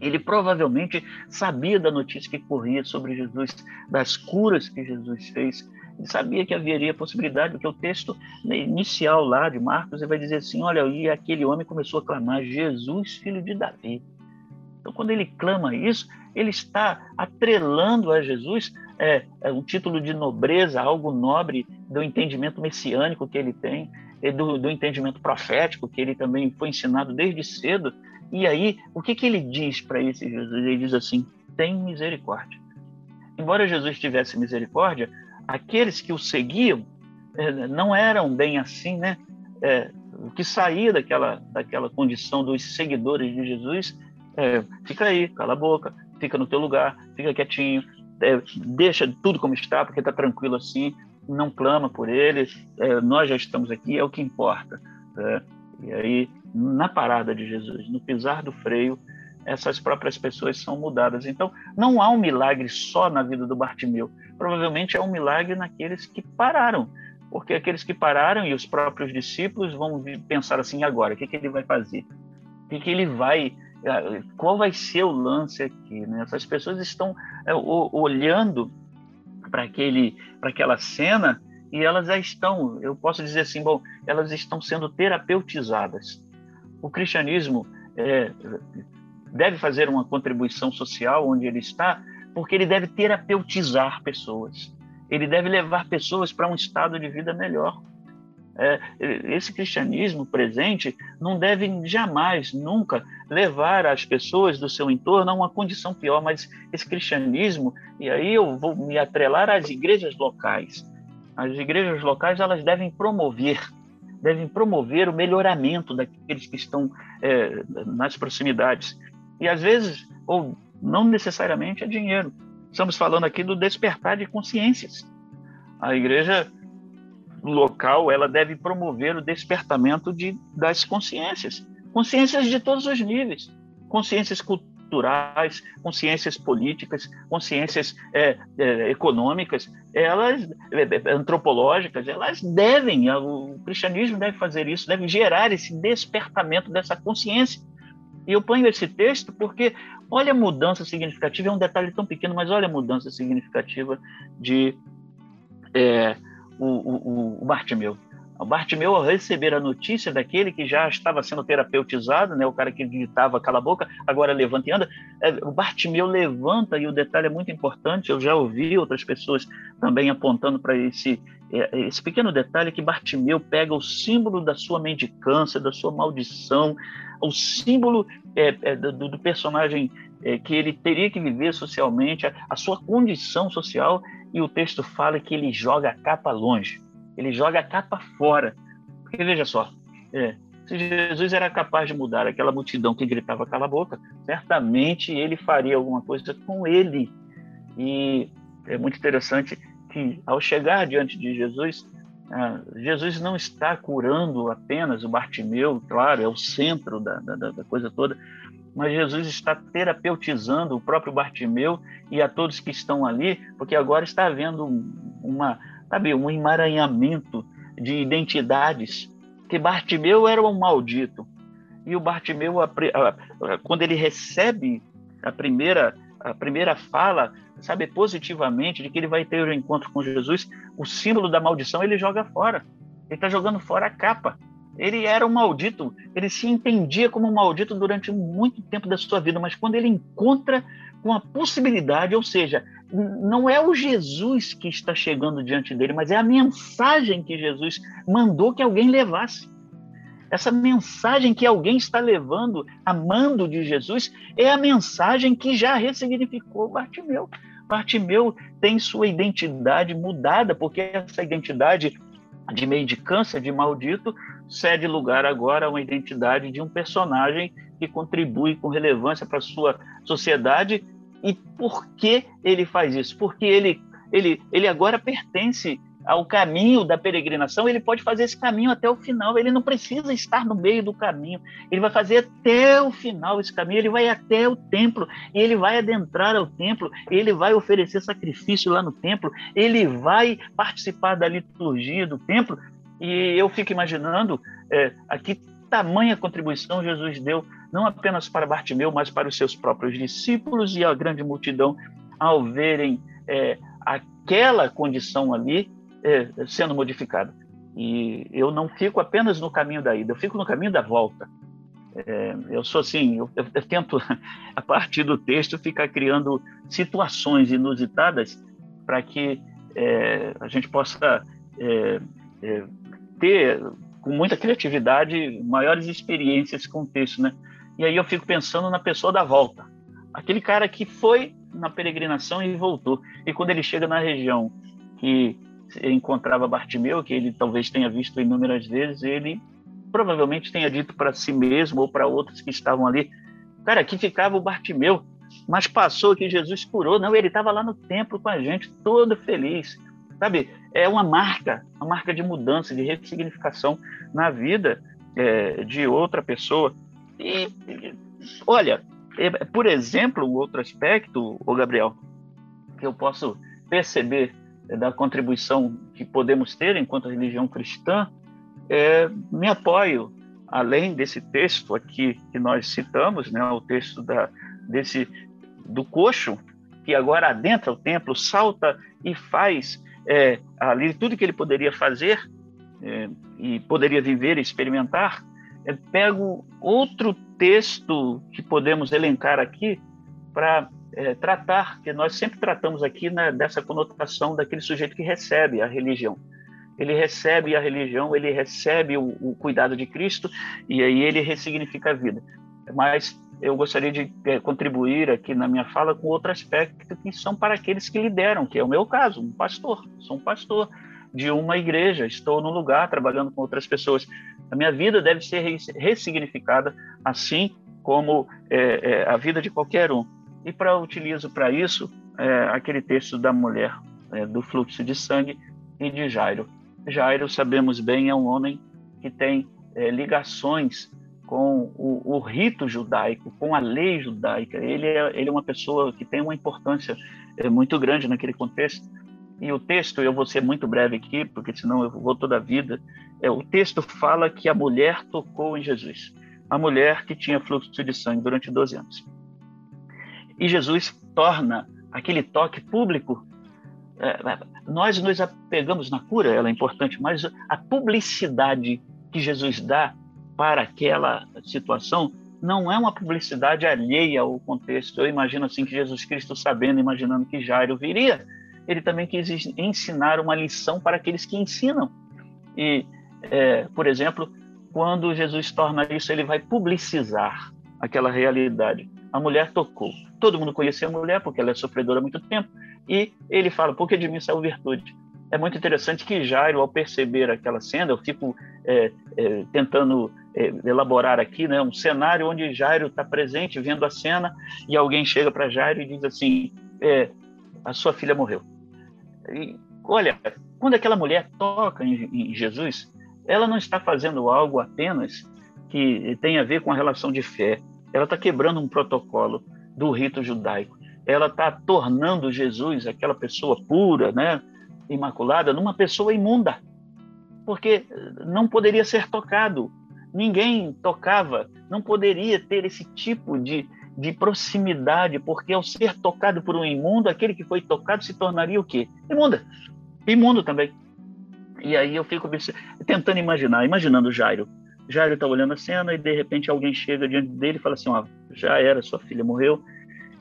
Ele provavelmente sabia da notícia que corria sobre Jesus, das curas que Jesus fez. Ele sabia que haveria possibilidade, porque o texto inicial lá de Marcos ele vai dizer assim: olha, e aquele homem começou a clamar: Jesus, filho de Davi. Então, quando ele clama isso, ele está atrelando a Jesus é, é um título de nobreza, algo nobre do entendimento messiânico que ele tem, do, do entendimento profético que ele também foi ensinado desde cedo e aí, o que, que ele diz para esse Jesus? Ele diz assim: tem misericórdia. Embora Jesus tivesse misericórdia, aqueles que o seguiam é, não eram bem assim, né? É, que saía daquela, daquela condição dos seguidores de Jesus é, fica aí, cala a boca, fica no teu lugar, fica quietinho, é, deixa tudo como está, porque está tranquilo assim, não clama por eles, é, nós já estamos aqui, é o que importa. É, e aí na parada de Jesus, no pisar do freio, essas próprias pessoas são mudadas. Então, não há um milagre só na vida do Bartimeu. Provavelmente é um milagre naqueles que pararam porque aqueles que pararam e os próprios discípulos vão pensar assim agora, o que, que ele vai fazer? O que, que ele vai é, qual vai ser o lance aqui? Né? Essas pessoas estão é, olhando para aquele, para aquela cena e elas já estão, eu posso dizer assim, bom, elas estão sendo terapeutizadas. O cristianismo é, deve fazer uma contribuição social onde ele está, porque ele deve terapeutizar pessoas. Ele deve levar pessoas para um estado de vida melhor. É, esse cristianismo presente não deve jamais, nunca levar as pessoas do seu entorno a uma condição pior, mas esse cristianismo, e aí eu vou me atrelar às igrejas locais. As igrejas locais elas devem promover, devem promover o melhoramento daqueles que estão é, nas proximidades. E às vezes, ou não necessariamente é dinheiro. Estamos falando aqui do despertar de consciências. A igreja local ela deve promover o despertamento de, das consciências, consciências de todos os níveis, consciências culturais, consciências políticas, consciências é, é, econômicas, elas é, é, antropológicas, elas devem, o cristianismo deve fazer isso, deve gerar esse despertamento dessa consciência. E eu ponho esse texto porque olha a mudança significativa, é um detalhe tão pequeno, mas olha a mudança significativa de é, o, o, o Bartimeu. O Bartimeu, ao receber a notícia daquele que já estava sendo terapeutizado, né, o cara que gritava cala a boca, agora levanta e anda, é, o Bartimeu levanta, e o detalhe é muito importante, eu já ouvi outras pessoas também apontando para esse, é, esse pequeno detalhe, que Bartimeu pega o símbolo da sua mendicância, da sua maldição, o símbolo é, é, do, do, personagem é, que ele teria que viver socialmente, a, a sua condição social, e o texto fala que ele joga a capa longe, ele joga a capa fora. Porque veja só, é, se Jesus era capaz de mudar aquela multidão que gritava cala a boca, certamente ele faria alguma coisa com ele. E é muito interessante que ao chegar diante de Jesus, Jesus não está curando apenas o Bartimeu, claro, é o centro da, da, da coisa toda, mas Jesus está terapeutizando o próprio Bartimeu e a todos que estão ali, porque agora está havendo uma, sabe, um emaranhamento de identidades. Que Bartimeu era um maldito e o Bartimeu, quando ele recebe a primeira a primeira fala, sabe, positivamente de que ele vai ter o encontro com Jesus, o símbolo da maldição ele joga fora. Ele está jogando fora a capa. Ele era um maldito, ele se entendia como um maldito durante muito tempo da sua vida, mas quando ele encontra com a possibilidade, ou seja, não é o Jesus que está chegando diante dele, mas é a mensagem que Jesus mandou que alguém levasse. Essa mensagem que alguém está levando, amando de Jesus, é a mensagem que já ressignificou Bartimeu. Bartimeu tem sua identidade mudada, porque essa identidade de mendicância, de maldito, cede lugar agora a uma identidade de um personagem que contribui com relevância para a sua sociedade. E por que ele faz isso? Porque ele, ele, ele agora pertence ao caminho da peregrinação, ele pode fazer esse caminho até o final, ele não precisa estar no meio do caminho, ele vai fazer até o final esse caminho, ele vai até o templo, e ele vai adentrar ao templo, ele vai oferecer sacrifício lá no templo, ele vai participar da liturgia do templo, e eu fico imaginando é, a que tamanha contribuição Jesus deu, não apenas para Bartimeu, mas para os seus próprios discípulos e a grande multidão, ao verem é, aquela condição ali é, sendo modificada. E eu não fico apenas no caminho da ida, eu fico no caminho da volta. É, eu sou assim, eu, eu, tento, a partir do texto, ficar criando situações inusitadas para que é, a gente possa é, é, ter com muita criatividade maiores experiências com o texto, né? E aí eu fico pensando na pessoa da volta, aquele cara que foi na peregrinação e voltou. E quando ele chega na região que encontrava Bartimeu, que ele talvez tenha visto inúmeras vezes, ele provavelmente tenha dito para si mesmo ou para outros que estavam ali, cara, aqui ficava o Bartimeu, mas passou que Jesus curou. Não, ele estava lá no templo com a gente, todo feliz sabe? É uma marca, uma marca de mudança, de ressignificação na vida é, de outra pessoa. E, olha, é, por exemplo, um outro aspecto, o Gabriel, que eu posso perceber da contribuição que podemos ter enquanto religião cristã, é, me apoio, além desse texto aqui que nós citamos, né, o texto da, desse, do coxo, que agora adentra o templo, salta e faz é, ali tudo que ele poderia fazer é, e poderia viver e experimentar, é, pego outro texto que podemos elencar aqui para é, tratar, que nós sempre tratamos aqui né, dessa conotação daquele sujeito que recebe a religião. Ele recebe a religião, ele recebe o, o cuidado de Cristo e aí ele ressignifica a vida. Mas eu gostaria de é, contribuir aqui na minha fala com outro aspecto que são para aqueles que lideram, que é o meu caso, um pastor. Sou um pastor de uma igreja, estou num lugar trabalhando com outras pessoas. A minha vida deve ser ressignificada, assim como é, é, a vida de qualquer um. E para utilizo para isso é, aquele texto da mulher é, do fluxo de sangue e de Jairo. Jairo, sabemos bem, é um homem que tem é, ligações com o, o, rito judaico, com a lei judaica. Ele é, ele é uma pessoa que tem uma importância é, muito grande naquele contexto. E o texto, eu vou ser muito breve aqui, porque senão eu vou toda a vida. É, o texto fala que a mulher tocou em Jesus, a mulher que tinha fluxo de sangue durante 12 anos. E Jesus torna aquele toque público. É, nós nos apegamos na cura, ela é importante, mas a publicidade que Jesus dá para aquela situação não é uma publicidade alheia ao contexto. Eu imagino assim que Jesus Cristo, sabendo, imaginando que Jairo viria, ele também quis ensinar uma lição para aqueles que ensinam. E, é, por exemplo, quando Jesus torna isso, ele vai publicizar aquela realidade. A mulher tocou. Todo mundo conhecia a mulher porque ela é sofredora há muito tempo. E ele fala: Por que de mim saiu virtude? É muito interessante que Jairo, ao perceber aquela cena, eu fico é, é, tentando é, elaborar aqui, né, um cenário onde Jairo está presente, vendo a cena, e alguém chega para Jairo e diz assim: é, a sua filha morreu. E, olha, quando aquela mulher toca em, em Jesus, ela não está fazendo algo apenas que tem a ver com a relação de fé. Ela está quebrando um protocolo do rito judaico. Ela está tornando Jesus, aquela pessoa pura, né, imaculada, numa pessoa imunda, porque não poderia ser tocado ninguém tocava, não poderia ter esse tipo de, de proximidade, porque ao ser tocado por um imundo, aquele que foi tocado se tornaria o quê? Imunda. Imundo também. E aí eu fico tentando imaginar, imaginando Jairo. Jairo está olhando a cena e de repente alguém chega diante dele e fala assim: já era, sua filha morreu.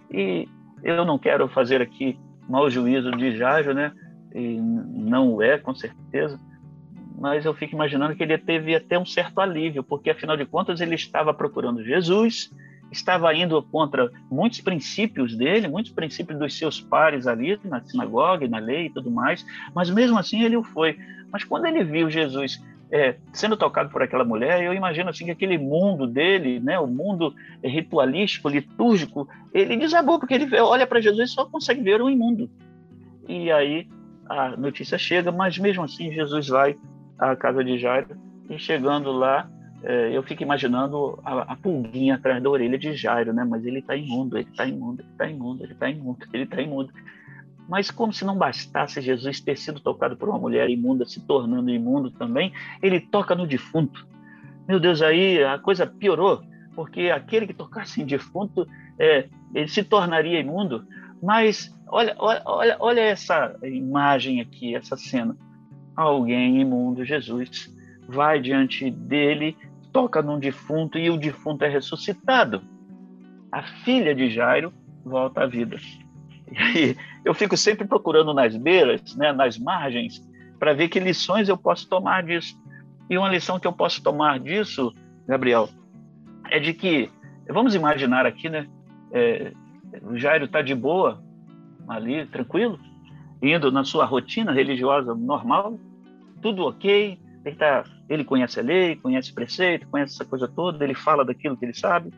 E eu não quero fazer aqui mau juízo de Jairo, né? E não é, com certeza mas eu fico imaginando que ele teve até um certo alívio, porque afinal de contas ele estava procurando Jesus, estava indo contra muitos princípios dele, muitos princípios dos seus pares ali na sinagoga, na lei e tudo mais, mas mesmo assim ele o foi. Mas quando ele viu Jesus é, sendo tocado por aquela mulher, eu imagino assim que aquele mundo dele, né, o mundo ritualístico, litúrgico, ele desabou porque ele olha para Jesus e só consegue ver o imundo. E aí a notícia chega, mas mesmo assim Jesus vai à casa de Jairo e chegando lá, é, eu fico imaginando a, a, pulguinha atrás da orelha de Jairo, né? Mas ele está imundo, ele está imundo, ele está imundo, ele está imundo, ele está imundo. Mas como se não bastasse Jesus ter sido tocado por uma mulher imunda, se tornando imundo também, ele toca no defunto. Meu Deus, aí a coisa piorou, porque aquele que tocasse em defunto, é, ele se tornaria imundo. Mas olha, olha, olha, essa imagem aqui, essa cena alguém imundo, Jesus, vai diante dele, toca num defunto e o defunto é ressuscitado. A filha de Jairo volta à vida. E eu fico sempre procurando nas beiras, né, nas margens, para ver que lições eu posso tomar disso. E uma lição que eu posso tomar disso, Gabriel, é de que, vamos imaginar aqui, né? É, o Jairo está de boa, ali, tranquilo, indo na sua rotina religiosa normal, tudo ok, ele, tá, ele conhece a lei, conhece o preceito, conhece essa coisa toda, ele fala daquilo que ele sabe,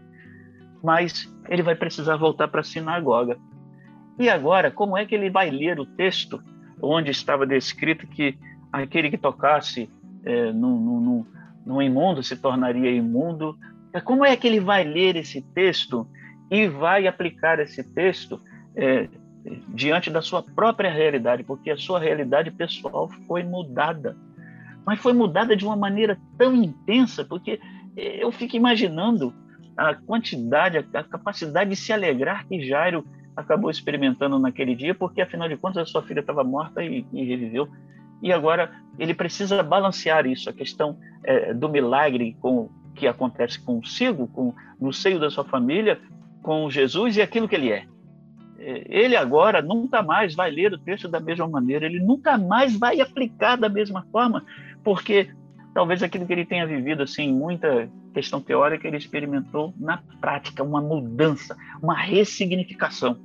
mas ele vai precisar voltar para a sinagoga. E agora, como é que ele vai ler o texto onde estava descrito que aquele que tocasse é, no, no, no, imundo se tornaria imundo? Como é que ele vai ler esse texto e vai aplicar esse texto é, diante da sua própria realidade, porque a sua realidade pessoal foi mudada. Mas foi mudada de uma maneira tão intensa, porque eu fico imaginando a quantidade, a capacidade de se alegrar que Jairo acabou experimentando naquele dia, porque afinal de contas a sua filha estava morta e, e, reviveu. E agora ele precisa balancear isso, a questão é, do milagre com, que acontece consigo, com, no seio da sua família, com Jesus e aquilo que ele é. é. Ele agora nunca mais vai ler o texto da mesma maneira, ele nunca mais vai aplicar da mesma forma, porque talvez aquilo que ele tenha vivido assim, muita questão teórica, ele experimentou na prática uma mudança, uma ressignificação.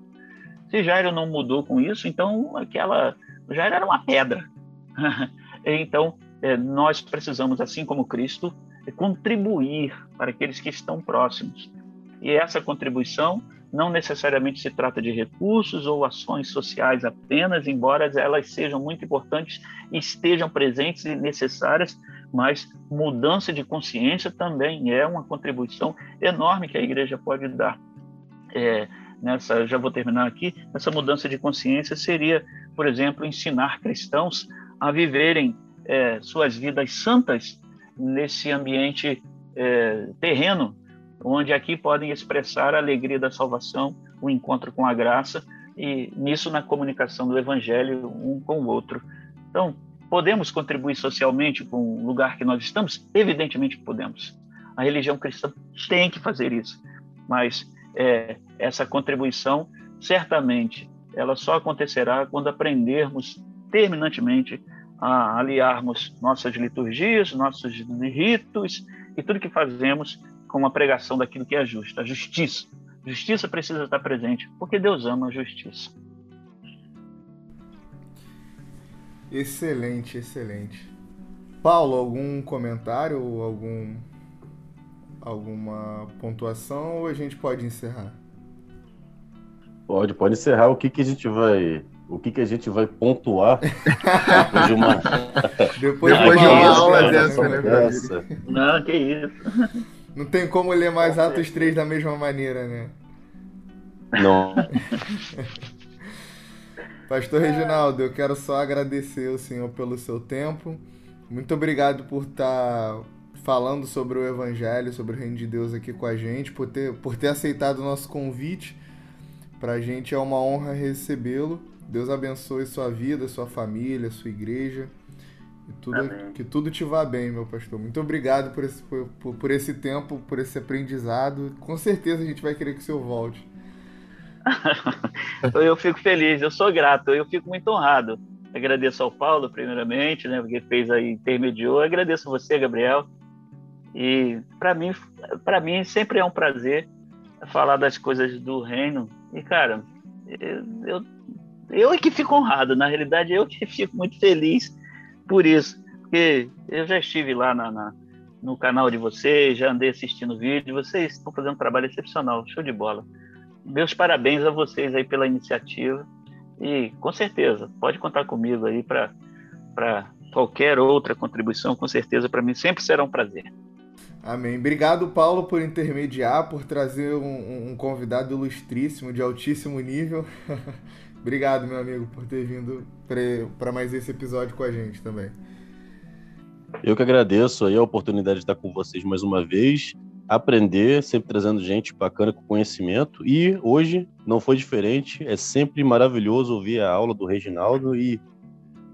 Se Jairo não mudou com isso, então aquela Jairo era uma pedra. então é, nós precisamos, assim como Cristo, contribuir para aqueles que estão próximos. E essa contribuição não necessariamente se trata de recursos ou ações sociais apenas, embora elas sejam muito importantes estejam presentes e necessárias, mas mudança de consciência também é uma contribuição enorme que a igreja pode dar. É, nessa, já vou terminar aqui, essa mudança de consciência seria, por exemplo, ensinar cristãos a viverem é, suas vidas santas nesse ambiente é, terreno onde aqui podem expressar a alegria da salvação, o encontro com a graça e nisso na comunicação do evangelho um com o outro. Então, podemos contribuir socialmente com o lugar que nós estamos? Evidentemente podemos. A religião cristã tem que fazer isso, mas é, essa contribuição certamente ela só acontecerá quando aprendermos terminantemente a aliarmos nossas liturgias, nossos ritos e tudo que fazemos com a pregação daquilo que é justo, a justiça. Justiça precisa estar presente, porque Deus ama a justiça. Excelente, excelente. Paulo, algum comentário ou algum alguma pontuação ou a gente pode encerrar? Pode, pode encerrar. O que que a gente vai o que, que a gente vai pontuar depois de uma, depois, depois de uma aula dessa, né? Dessa. Não, que isso. Não tem como ler mais Atos 3 da mesma maneira, né? Não. Pastor Reginaldo, eu quero só agradecer o senhor pelo seu tempo. Muito obrigado por estar tá falando sobre o Evangelho, sobre o Reino de Deus aqui com a gente, por ter, por ter aceitado o nosso convite. Para a gente é uma honra recebê-lo. Deus abençoe sua vida, sua família, sua igreja. Que tudo, que tudo te vá bem, meu pastor. Muito obrigado por esse, por, por esse tempo, por esse aprendizado. Com certeza a gente vai querer que o senhor volte. eu fico feliz, eu sou grato, eu fico muito honrado. Agradeço ao Paulo, primeiramente, né, porque fez aí, intermediou. Agradeço a você, Gabriel. E para mim, para mim sempre é um prazer falar das coisas do reino. E cara, eu, eu, eu é que fico honrado. Na realidade, eu que fico muito feliz por isso. Porque eu já estive lá na, na, no canal de vocês, já andei assistindo vídeo, vocês estão fazendo um trabalho excepcional, show de bola. Meus parabéns a vocês aí pela iniciativa e com certeza pode contar comigo aí para qualquer outra contribuição, com certeza para mim sempre será um prazer. Amém. Obrigado, Paulo, por intermediar, por trazer um, um convidado ilustríssimo, de altíssimo nível. Obrigado, meu amigo, por ter vindo para mais esse episódio com a gente também. Eu que agradeço aí a oportunidade de estar com vocês mais uma vez, aprender, sempre trazendo gente bacana com conhecimento. E hoje não foi diferente, é sempre maravilhoso ouvir a aula do Reginaldo e,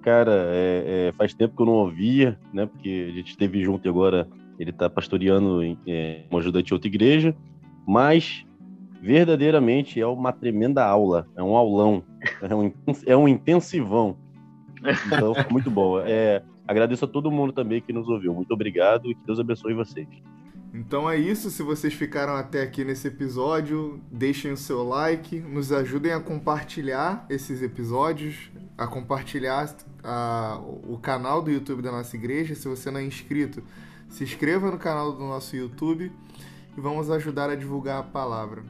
cara, é, é, faz tempo que eu não ouvia, né? Porque a gente esteve junto e agora ele está pastoreando em, é, uma ajudante de outra igreja, mas verdadeiramente é uma tremenda aula, é um aulão, é um, é um intensivão. Então, muito bom. É, agradeço a todo mundo também que nos ouviu. Muito obrigado e que Deus abençoe vocês. Então é isso. Se vocês ficaram até aqui nesse episódio, deixem o seu like, nos ajudem a compartilhar esses episódios, a compartilhar a, o canal do YouTube da nossa igreja. Se você não é inscrito, se inscreva no canal do nosso YouTube e vamos ajudar a divulgar a palavra.